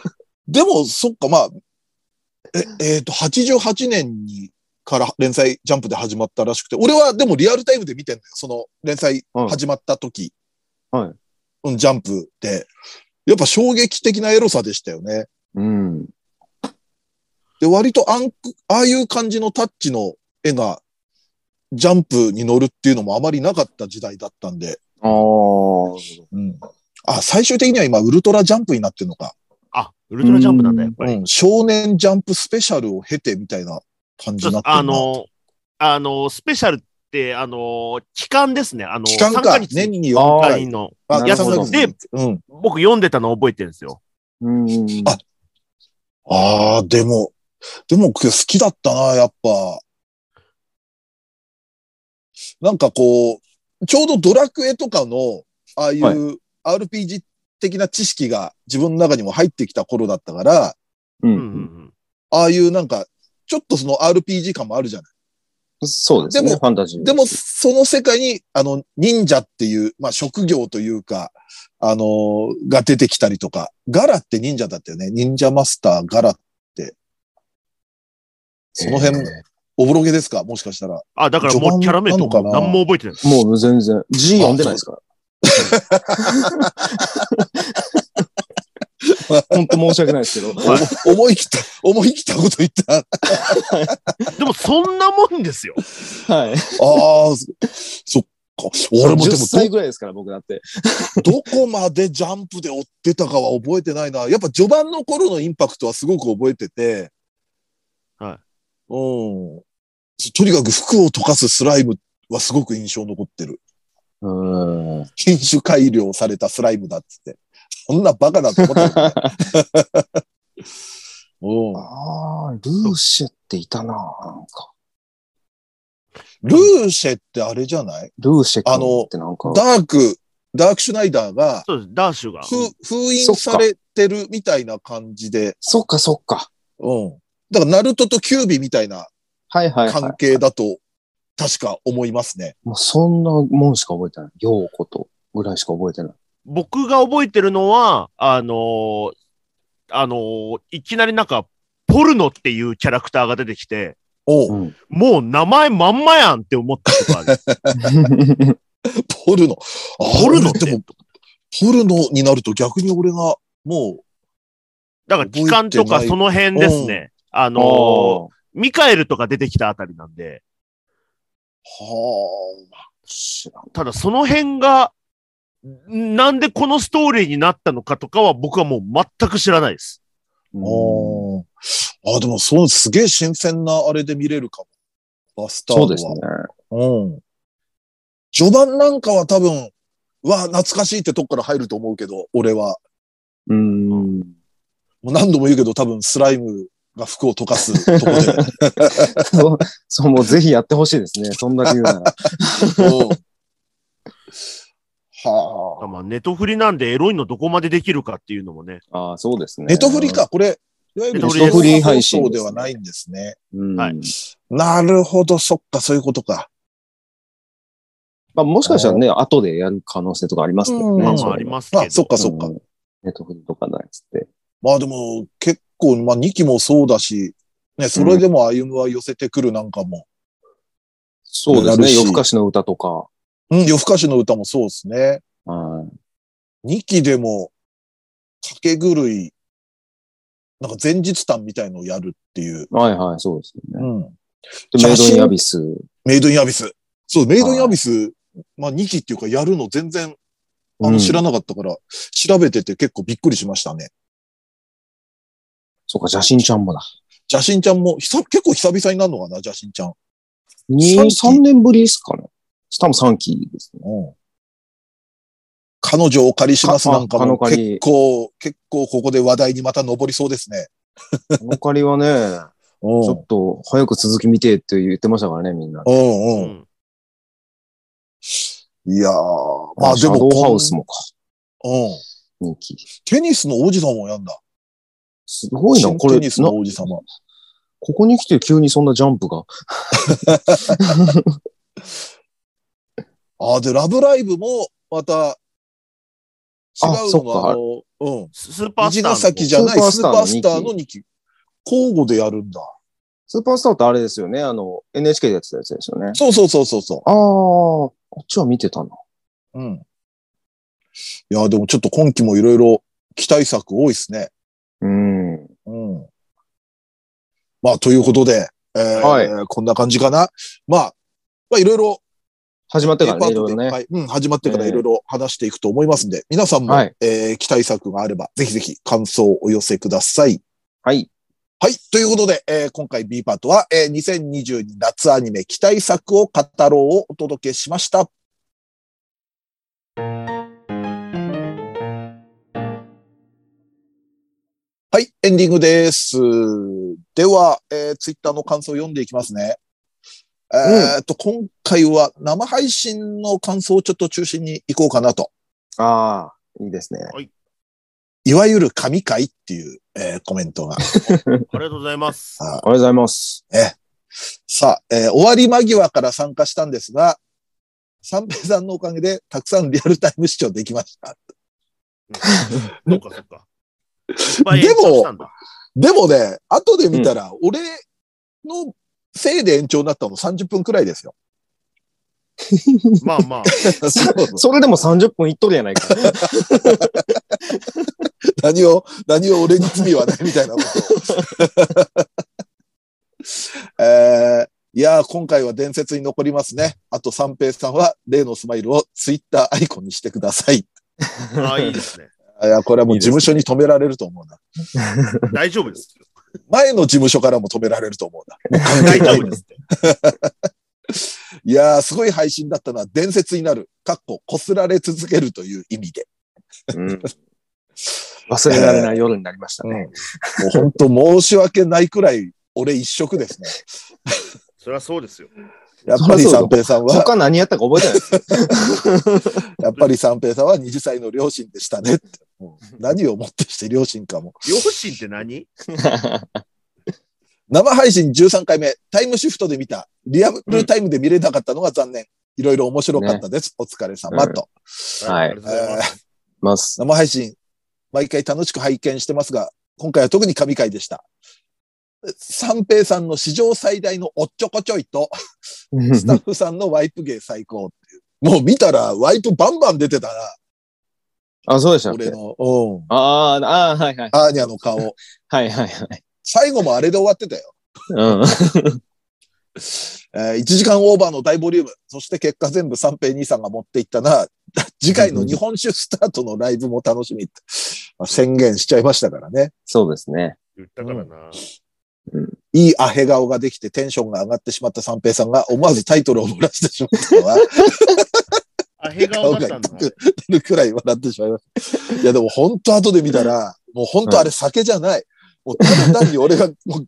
[SPEAKER 2] でも、そっか、まあ、え、えっ、と、88年にから連載ジャンプで始まったらしくて、俺はでもリアルタイムで見てんのよ。その連載始まった時。
[SPEAKER 3] はい。
[SPEAKER 2] うん、ジャンプで。やっぱ衝撃的なエロさでしたよね。
[SPEAKER 3] うん。
[SPEAKER 2] で、割とあんく、ああいう感じのタッチの絵が、ジャンプに乗るっていうのもあまりなかった時代だったんで。
[SPEAKER 3] ああ。
[SPEAKER 2] うん。あ、最終的には今、ウルトラジャンプになってるのか。
[SPEAKER 4] あ、ウルトラジャンプなんだ、やっぱり。
[SPEAKER 2] うん。少年ジャンプスペシャルを経てみたいな感じになってるな。
[SPEAKER 4] あの、あの、スペシャルって、あの、期間ですね。あの、
[SPEAKER 2] 期間か
[SPEAKER 4] 3ヶ。月
[SPEAKER 2] 年に
[SPEAKER 3] あ
[SPEAKER 2] 4
[SPEAKER 3] ー
[SPEAKER 2] 回。
[SPEAKER 4] 回のやつで、
[SPEAKER 2] うん。
[SPEAKER 4] 僕読んでたの覚えてるんですよ。
[SPEAKER 3] うん。
[SPEAKER 2] あああ、でも、でも好きだったな、やっぱ。なんかこう、ちょうどドラクエとかの、ああい
[SPEAKER 3] は
[SPEAKER 2] う RPG 的な知識が自分の中にも入ってきた頃だったから、
[SPEAKER 3] う
[SPEAKER 4] うんうんうんん。
[SPEAKER 2] ああいうなんか、ちょっとその RPG 感もあるじゃない。
[SPEAKER 3] そうですね。
[SPEAKER 2] でも
[SPEAKER 3] ファンタジー。
[SPEAKER 2] でも、その世界に、あの、忍者っていう、まあ、職業というか、あのーが出てきたりとか、ガラって忍者だったよね。忍者マスターガラって。その辺、
[SPEAKER 3] え
[SPEAKER 2] おぼろげですか？もしかしたら。
[SPEAKER 4] あ、だからもうキャラメイトも何も覚えてない。
[SPEAKER 3] ーもう全然、G 読んでないですか？ら。本当申し訳ないですけど。
[SPEAKER 4] は い
[SPEAKER 2] お思い切った、思い切ったこと言った。
[SPEAKER 4] でもそんなもんですよ。
[SPEAKER 3] はい。
[SPEAKER 2] ああ、そっか。俺もで
[SPEAKER 3] 10歳
[SPEAKER 2] も
[SPEAKER 3] ぐらいですから、僕だって。
[SPEAKER 2] ど、どこまでジャンプで追ってたかは覚えてないな。やっぱ序盤の頃のインパクトはすごく覚えてて。
[SPEAKER 4] はい。
[SPEAKER 2] うん。とにかく服を溶かすスライムはすごく印象残ってる。
[SPEAKER 3] うん。
[SPEAKER 2] 品種改良されたスライムだっつって。そんなバカだと思ったよね。うん
[SPEAKER 3] ああ、ルーシェっていたななんか。
[SPEAKER 2] ルーシェってあれじゃない？
[SPEAKER 3] ルーシェ君
[SPEAKER 2] あの
[SPEAKER 3] ってなんか。
[SPEAKER 2] ダーク、ダークシュナイダーが
[SPEAKER 4] そうです、ダッシュが。
[SPEAKER 2] ふ封印されてるみたいな感じで、
[SPEAKER 3] そっかそっか。
[SPEAKER 2] うん。だから、ナルトとキュービみたいな。関係だと、確か思いますね。
[SPEAKER 3] もうそんなもんしか覚えてない。ヨーコとぐらいしか覚えてない。
[SPEAKER 4] 僕が覚えてるのは、あのーあのーいきなりなんか、ポルノっていうキャラクターが出てきて、
[SPEAKER 2] おう、
[SPEAKER 3] うん。
[SPEAKER 4] もう名前まんまやんって思ったことある。
[SPEAKER 2] ポルノ。あ
[SPEAKER 4] ポルノって？
[SPEAKER 2] も、ポルノになると逆に俺が、も
[SPEAKER 4] だから期間とかその辺ですね。あのーミカエルとか出てきたあたりなんで、
[SPEAKER 2] う、は
[SPEAKER 3] 知らん
[SPEAKER 4] ただその辺が、なんでこのストーリーになったのかとかは僕はもう全く知らないです。
[SPEAKER 2] あ、ああ。あでも、そう、すげえ新鮮なあれで見れるかも。バスタードは。
[SPEAKER 3] そうですね。
[SPEAKER 2] うん。序盤なんかは多分、うわ、懐かしいってとこから入ると思うけど、俺は。
[SPEAKER 3] うん。
[SPEAKER 2] もう何度も言うけど、多分スライムが服を溶かすとこで。
[SPEAKER 3] そう、そう、もうぜひやってほしいですね。そんだけ言うなら。
[SPEAKER 2] うんはあ。
[SPEAKER 4] まあ、ネトフリなんでエロいのどこまでできるかっていうのもね。
[SPEAKER 3] ああ、そうですね。
[SPEAKER 2] ネトフリか、これ。いわゆる
[SPEAKER 4] ネトフリ
[SPEAKER 2] 配信ではないんですね。
[SPEAKER 3] うん。
[SPEAKER 4] はい
[SPEAKER 2] なるほど、そっか、そういうことか。
[SPEAKER 3] まあ、もしかしたらね、後でやる可能性とかありますけどね。
[SPEAKER 2] うん
[SPEAKER 4] まあまありますけど。
[SPEAKER 2] あ、そっか、そっか。
[SPEAKER 3] うんネトフリとかのやつって。
[SPEAKER 2] まあでも、結構、まあ2期もそうだし、ね、それでも歩むは寄せてくるなんかも。
[SPEAKER 3] そうですね。夜更かしの歌とか。
[SPEAKER 2] うん、夜更かしの歌もそうですね。
[SPEAKER 3] はい
[SPEAKER 2] 2期でも、掛け狂い、なんか前日譚みたいのをやるっていう。
[SPEAKER 3] はいはい、そうですよね。
[SPEAKER 2] うん。
[SPEAKER 3] でメイドインアビス。
[SPEAKER 2] メイドインアビス。そう、メイドインアビス、まあ2期っていうかやるの全然、あの、
[SPEAKER 3] うん
[SPEAKER 2] 知らなかったから、調べてて結構びっくりしましたね。
[SPEAKER 3] そうか、邪神ちゃんもだ。
[SPEAKER 2] 邪神ちゃんも、ひさ結構久々になるのかな、邪神ちゃん。
[SPEAKER 3] 2、
[SPEAKER 2] 三期
[SPEAKER 3] 3年ぶりですかね。多分3期ですね。
[SPEAKER 2] うん。彼女をお借りしますなんかも結構、結構ここで話題にまた上りそうですね。
[SPEAKER 3] この借りはね、
[SPEAKER 2] うん
[SPEAKER 3] ちょっと早く続き見てって言ってましたからね、みんな。
[SPEAKER 2] うん
[SPEAKER 4] う
[SPEAKER 2] うん。
[SPEAKER 4] ん。
[SPEAKER 2] いやー、まあで
[SPEAKER 3] シャド
[SPEAKER 2] も
[SPEAKER 3] ウハウスもか。
[SPEAKER 2] うん。
[SPEAKER 3] 2期。
[SPEAKER 2] テニスの王子様もやんだ。
[SPEAKER 3] すごいな、
[SPEAKER 2] 新
[SPEAKER 3] これ。
[SPEAKER 2] テニスの
[SPEAKER 3] な
[SPEAKER 2] 王子様。
[SPEAKER 3] ここに来て急にそんなジャンプが。
[SPEAKER 2] ああ、で、ラブライブも、また、違うのが、
[SPEAKER 3] あそっか
[SPEAKER 2] あの、うん。
[SPEAKER 4] スーパース
[SPEAKER 2] 虹
[SPEAKER 4] ターの。
[SPEAKER 2] ヶ崎じゃないスー
[SPEAKER 3] パース
[SPEAKER 2] パースター
[SPEAKER 3] の
[SPEAKER 2] の2期。交互でやるんだ。
[SPEAKER 3] スーパースターってあれですよね。あの、NHK でやってたやつですよね。
[SPEAKER 2] そうそうそうそうそ
[SPEAKER 3] ああ、あっちは見てたな。
[SPEAKER 2] う。うん。いや、でもちょっと今期もいろいろ期待作多いですね。
[SPEAKER 3] うん。
[SPEAKER 2] うん。まあ、ということで、えー
[SPEAKER 3] はい
[SPEAKER 2] こんな感じかな。まあ、まあ、いろいろ、
[SPEAKER 3] 始まってからね、いろいろね。
[SPEAKER 2] はいうん、始まってからいろいろ話していくと思いますんで、皆さんも、
[SPEAKER 3] はい
[SPEAKER 2] えー期待作があれば、ぜひぜひ感想をお寄せください。
[SPEAKER 3] はい。
[SPEAKER 2] はい。ということで、えー今回 B パートは、えー2022夏アニメ期待作を語ろうをお届けしました。はい、エンディングです。では、えー、ツイッターの感想を読んでいきますね。えーっと、今回は生配信の感想をちょっと中心に行こうかなと。
[SPEAKER 3] ああ、いいですね。
[SPEAKER 2] いわゆる神回っていう、えーコメントが。
[SPEAKER 4] ありがとうございます。
[SPEAKER 2] あ
[SPEAKER 3] ありがとうございます。
[SPEAKER 2] さあ、えー終わり間際から参加したんですが、三平さんのおかげでたくさんリアルタイム視聴できました。
[SPEAKER 4] そっかそっか。いっぱい延長したんだ。
[SPEAKER 2] でもね、後で見たら、俺のせいで延長になったの30分くらいですよ。
[SPEAKER 4] まあまあ。
[SPEAKER 2] そうそう
[SPEAKER 3] それでも30分いっとるやないか。
[SPEAKER 2] 何を、何を俺に罪はないみたいなことを。えーいやー、今回は伝説に残りますね。あと、三平さんは例のスマイルをツイッターアイコンにしてください。
[SPEAKER 4] ああ、いいですね。
[SPEAKER 2] いや、これはもう事務所に止められると思うな。
[SPEAKER 4] 大丈夫です。
[SPEAKER 2] 前の事務所からも止められると思うな。
[SPEAKER 4] 大丈夫ですって。
[SPEAKER 2] いやー、すごい配信だったのは伝説になる。かっこ、擦られ続けるという意味で。
[SPEAKER 3] うん忘れられない夜になりましたね。
[SPEAKER 2] もう本当申し訳ないくらい、俺一色ですね。
[SPEAKER 4] それはそうですよ。
[SPEAKER 2] やっぱり三平さんは、
[SPEAKER 3] 他何やったか覚えてないです。
[SPEAKER 2] やっぱり三平さんは20歳の両親でしたね何をもってして両親かも。
[SPEAKER 4] 両親って何？
[SPEAKER 2] 生配信13回目、タイムシフトで見た。リアルタイムで見れなかったのが残念。いろいろ面白かったです。お疲れ様と。
[SPEAKER 3] はい
[SPEAKER 4] ありがとうござい。ます。
[SPEAKER 2] 生配信、毎回楽しく拝見してますが、今回は特に神回でした。三平さんの史上最大のおっちょこちょいと、スタッフさんのワイプ芸最高っていう。もう見たらワイプバンバン出てたな、
[SPEAKER 3] あ、そうでした
[SPEAKER 2] 俺の、うん、
[SPEAKER 3] あーあー、はいはい。
[SPEAKER 2] アーニャの顔。
[SPEAKER 3] はいはいはい。
[SPEAKER 2] 最後もあれで終わってたよ。
[SPEAKER 3] うん。
[SPEAKER 2] えー1時間オーバーの大ボリューム。そして結果全部三平兄さんが持っていったな。次回の日本酒スタートのライブも楽しみって、まあ宣言しちゃいましたからね。
[SPEAKER 3] そうですね。
[SPEAKER 4] 言ったからな。
[SPEAKER 2] いいアヘ顔ができてテンションが上がってしまった三平さんが思わずタイトルを漏らしてしまったのは、
[SPEAKER 4] あ、へ顔だったんだ。
[SPEAKER 2] 出るくらい笑ってしまいました。いやでも本当後で見たら、もう本当あれ酒じゃない。もうただ単に俺がもう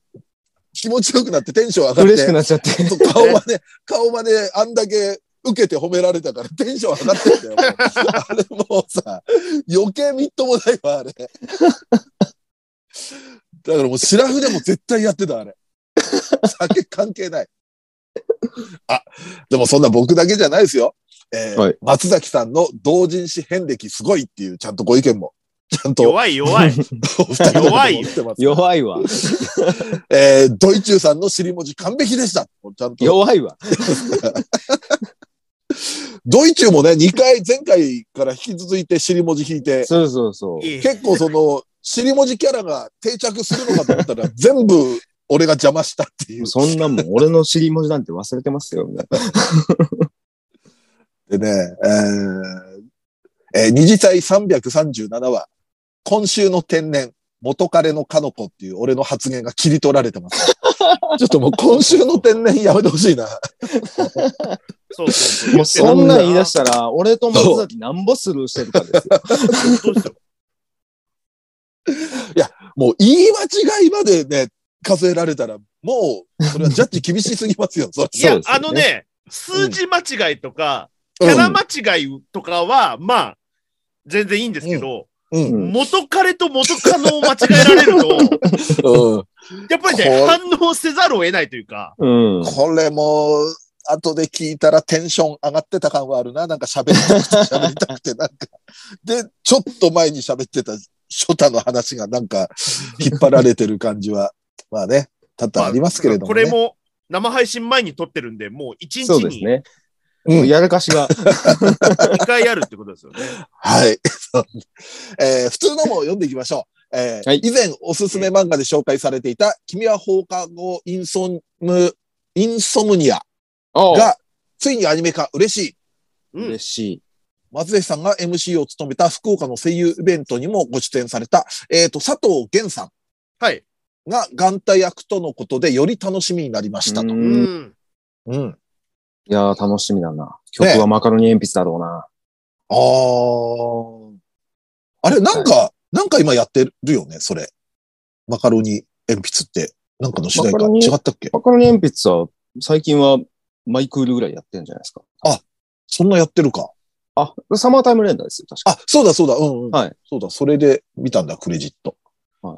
[SPEAKER 2] 気持ちよくなってテンション上がって。
[SPEAKER 3] 嬉しくなっちゃって。
[SPEAKER 2] 顔まで、顔まであんだけ受けて褒められたからテンション上がってんだよ。あれもうさ、余計みっともないわ、あれ。だからもうシラフでも絶対やってた、あれ。酒関係ない。あ、でもそんな僕だけじゃないですよ。えー
[SPEAKER 3] はい
[SPEAKER 2] 松崎さんの同人誌遍歴すごいっていうちゃんとご意見も、ちゃんと
[SPEAKER 4] 弱い弱い。
[SPEAKER 2] お二人とも
[SPEAKER 4] 弱いよ
[SPEAKER 2] 持ってます。
[SPEAKER 3] 弱いわ。
[SPEAKER 2] えードイチューさんの尻文字完璧でした。ちゃんと
[SPEAKER 3] 弱いわ。
[SPEAKER 2] ドイチューもね、2回、前回から引き続いて尻文字引いて、
[SPEAKER 3] そうそうそう。
[SPEAKER 4] いい
[SPEAKER 2] 結構その、尻文字キャラが定着するのかと思ったら、全部俺が邪魔したっていう。
[SPEAKER 3] そんなもん、俺の尻文字なんて忘れてますよ。
[SPEAKER 2] でね、えーえー二次祭337話、今週の天然、元彼のかの子っていう俺の発言が切り取られてます。ちょっともう今週の天然やめてほしいな。
[SPEAKER 4] そうそうそう。
[SPEAKER 3] もうそんなん言い出したら、俺と松崎なんぼスルーしてるかですよ。
[SPEAKER 4] 本当ですよ。
[SPEAKER 2] もう言い間違いまでね、数えられたら、もう、それはジャッジ厳しすぎますよ。それ
[SPEAKER 4] いや、
[SPEAKER 3] ね
[SPEAKER 4] あのね、数字間違いとか、
[SPEAKER 2] うん
[SPEAKER 4] キャラ間違いとかは、まあ、全然いいんですけど、
[SPEAKER 2] うん。
[SPEAKER 3] うん
[SPEAKER 4] 元彼と元カノを間違えられると、
[SPEAKER 2] うん。
[SPEAKER 4] やっぱりね、反応せざるを得ないというか、
[SPEAKER 3] うん。
[SPEAKER 2] これもう、後で聞いたらテンション上がってた感はあるな。なんか喋りたくて喋りたくて、なんか。で、ちょっと前に喋ってたショタの話がなんか引っ張られてる感じは、まあね、多々ありますけれども、
[SPEAKER 4] ねまあ、これも生配信前に撮ってるんで、もう一日に。そうですね。
[SPEAKER 3] うん、やるかしが。
[SPEAKER 4] 2回あるってことですよね。
[SPEAKER 2] はい。えー、普通のも読んでいきましょう。えー、はい、以前おすすめ漫画で紹介されていた、君は放課後インソム、インソムニアが、ついにアニメ化、嬉しい。
[SPEAKER 3] 嬉しい。
[SPEAKER 2] 松江さんが MC を務めた福岡の声優イベントにもご出演された、えっ、ー、と、佐藤源さん。
[SPEAKER 4] はい。
[SPEAKER 2] が、元太役とのことで、より楽しみになりましたと。うん。
[SPEAKER 3] うん。いやー、楽しみだな。曲はマカロニ鉛筆だろうな。ね、
[SPEAKER 2] あー。あれ、なんか、はい、なんか今やってるよね、それ。マカロニ鉛筆って。なんかの次第か違ったっけ？
[SPEAKER 3] マカロニ鉛筆は、最近はマイクールぐらいやってるんじゃないですか。
[SPEAKER 2] あ、そんなやってるか。
[SPEAKER 3] あ、サマータイムレンダーですよ、確か
[SPEAKER 2] あ、そうだそうだ、うん、うん。はい。そうだ、それで見たんだ、クレジット。はい。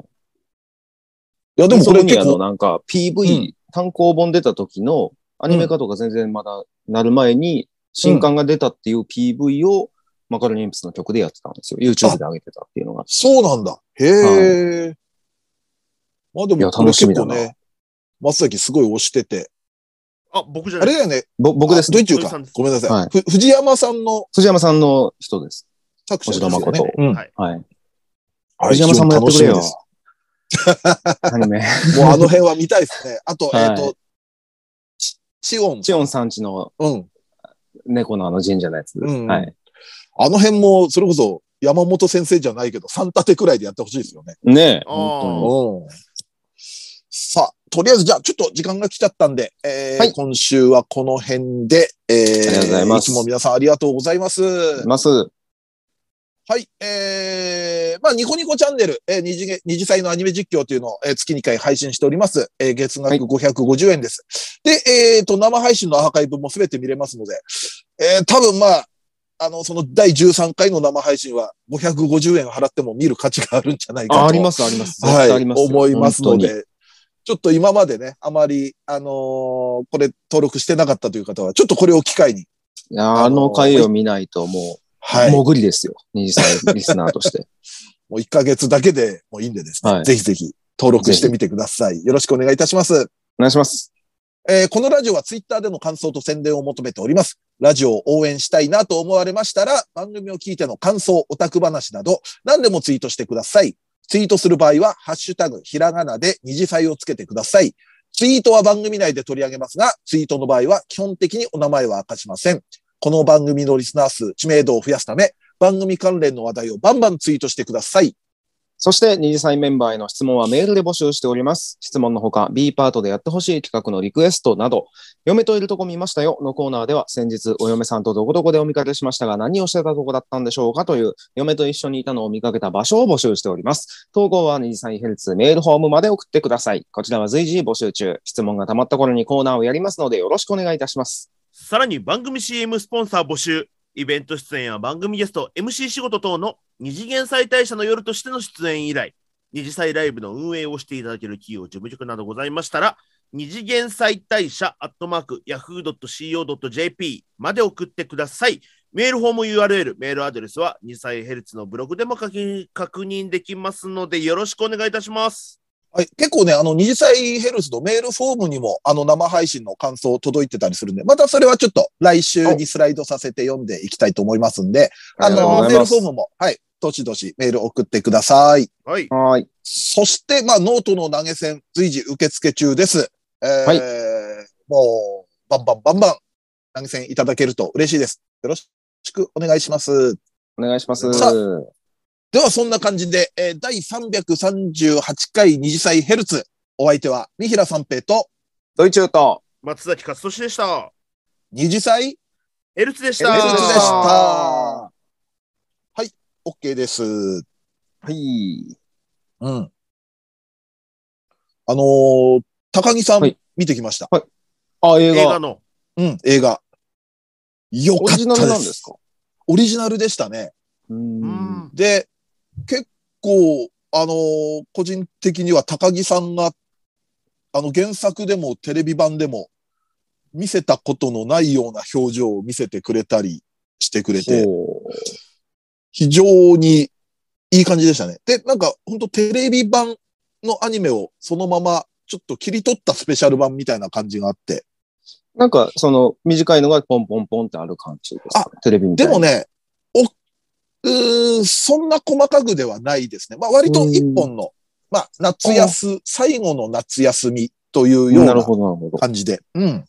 [SPEAKER 3] いや、でもこれ結構。のなんか PV、単行本出た時のアニメ化とか全然まだなる前に、新刊が出たっていう PV をマカロニ鉛筆の曲でやってたんですよ。YouTube で上げてたっていうのが。
[SPEAKER 2] そうなんだ。へえ、はい。まあでも、これ結構ね、松崎すごい押してて。
[SPEAKER 4] あ、僕じゃない
[SPEAKER 2] あれだよね。
[SPEAKER 3] ぼ僕です。
[SPEAKER 2] どっちゅうか。ごめんなさい。はい、藤山さんの。
[SPEAKER 3] 藤山さんの人です。
[SPEAKER 2] 作者
[SPEAKER 3] ですね。誠。
[SPEAKER 2] うん。
[SPEAKER 3] はい。はい。藤山さんもやってくれよ。アニメ。
[SPEAKER 2] もうあの辺は見たいですね。あと、えっ、と、チオン。
[SPEAKER 3] チオンさんちの、うん。猫のあの神社のやつ。うん、はい。
[SPEAKER 2] あの辺も、それこそ、山本先生じゃないけど、三立てくらいでやってほしいですよね。
[SPEAKER 3] ねえ。本
[SPEAKER 2] 当に。さあ、とりあえずじゃあちょっと時間が来ちゃったんで、えー、はい、今週はこの辺で、えー、ありがとうございます。いつも皆さんありがとうございます。
[SPEAKER 3] ます。
[SPEAKER 2] はい。えー、まあ、ニコニコチャンネル、えー、二次、二次祭のアニメ実況というのを、えー、月2回配信しております。えー、月額550円です。はい、で、えっ、ー、と、生配信のアーカイブもすべて見れますので、えー、多分まあ、あの、その第13回の生配信は550円払っても見る価値があるんじゃないかと。
[SPEAKER 3] あります、あります。
[SPEAKER 2] はい。思いますので、ちょっと今までね、あまり、あのー、これ登録してなかったという方は、ちょっとこれを機会に。い
[SPEAKER 3] や、あの回を見ないともう、はい。潜りですよ。二次歳リスナーとして。
[SPEAKER 2] もう1ヶ月だけでもいいんでですね。はい、ぜひぜひ登録してみてください。よろしくお願いいたします。お
[SPEAKER 3] 願いします。
[SPEAKER 2] えー、このラジオはツイッターでの感想と宣伝を求めております。ラジオを応援したいなと思われましたら、番組を聞いての感想、オタク話など、何でもツイートしてください。ツイートする場合は、ハッシュタグ、ひらがなで二次祭をつけてください。ツイートは番組内で取り上げますが、ツイートの場合は基本的にお名前は明かしません。この番組のリスナー数、知名度を増やすため、番組関連の話題をバンバンツイートしてください。
[SPEAKER 3] そして、二次祭メンバーへの質問はメールで募集しております。質問のほか、B パートでやってほしい企画のリクエストなど、嫁といるとこ見ましたよのコーナーでは、先日お嫁さんとどこどこでお見かけしましたが、何をしてたとこだったんでしょうかという、嫁と一緒にいたのを見かけた場所を募集しております。投稿は二次祭ヘルツメールフォームまで送ってください。こちらは随時募集中。質問が溜まった頃にコーナーをやりますので、よろしくお願いいたします。
[SPEAKER 4] さらに番組 CM スポンサー募集。イベント出演や番組ゲスト、MC 仕事等の二次元妻帯者の夜としての出演依頼、二次妻ライブの運営をしていただける企業、事務局などございましたら、二次元妻帯者アットマーク yahoo.co.jp まで送ってください。メールフォーム URL、メールアドレスは二次妻ヘルツのブログでも確認できますので、よろしくお願いいたします。
[SPEAKER 2] はい、結構ね、あの、二次妻ヘルツのメールフォームにも、あの、生配信の感想届いてたりするんで、またそれはちょっと来週にスライドさせて読んでいきたいと思いますんで、あの、メールフォームも、はい、どしどしメール送ってください。
[SPEAKER 4] はい。
[SPEAKER 3] はい。
[SPEAKER 2] そして、まあ、ノートの投げ銭、随時受付中です。えー、はい。もう、バンバンバンバン投げ銭いただけると嬉しいです。よろしくお願いします。
[SPEAKER 3] お願いします。
[SPEAKER 2] では、そんな感じで、えー、第338回二次祭ヘルツ。お相手は、三平三平と、
[SPEAKER 3] ドイチューと、
[SPEAKER 4] 松崎勝利でした。
[SPEAKER 2] 二次祭？
[SPEAKER 4] ヘルツでした。
[SPEAKER 2] ヘルツでした。はい、OK です。
[SPEAKER 3] はい。
[SPEAKER 2] うん。あのー、高木さん、はい、見てきました。
[SPEAKER 3] はい。あ、映画。
[SPEAKER 4] 映画の。
[SPEAKER 2] うん、映画。よかったです。オリジナル
[SPEAKER 3] なんですか？
[SPEAKER 2] オリジナルでしたね。
[SPEAKER 3] うん。
[SPEAKER 2] で、結構、あのー、個人的には高木さんが、あの、原作でもテレビ版でも、見せたことのないような表情を見せてくれたりしてくれて、非常にいい感じでしたね。で、なんか本当テレビ版のアニメをそのままちょっと切り取ったスペシャル版みたいな感じがあって。
[SPEAKER 3] なんかその短いのがポンポンポンってある感じですか？テレビみた
[SPEAKER 2] いな。でもね、お、うそんな細かくではないですね。まあ割と一本の、まあ夏休、最後の夏休みというような感じで。うん。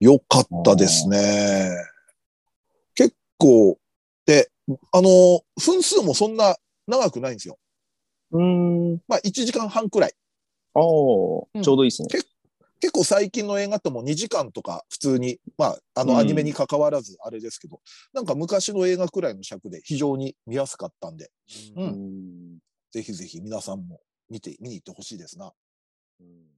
[SPEAKER 2] よかったですね。結構、で、あの、分数もそんな長くないんですよ。
[SPEAKER 3] うん。
[SPEAKER 2] まあ、1時間半くらい。
[SPEAKER 3] ああ、うん、ちょうどいいですね。
[SPEAKER 2] 結構最近の映画っても2時間とか普通に、まあ、あのアニメに関わらずあれですけど、うん、なんか昔の映画くらいの尺で非常に見やすかったんで、うん。ぜひぜひ皆さんも見て、見に行ってほしいですな。うん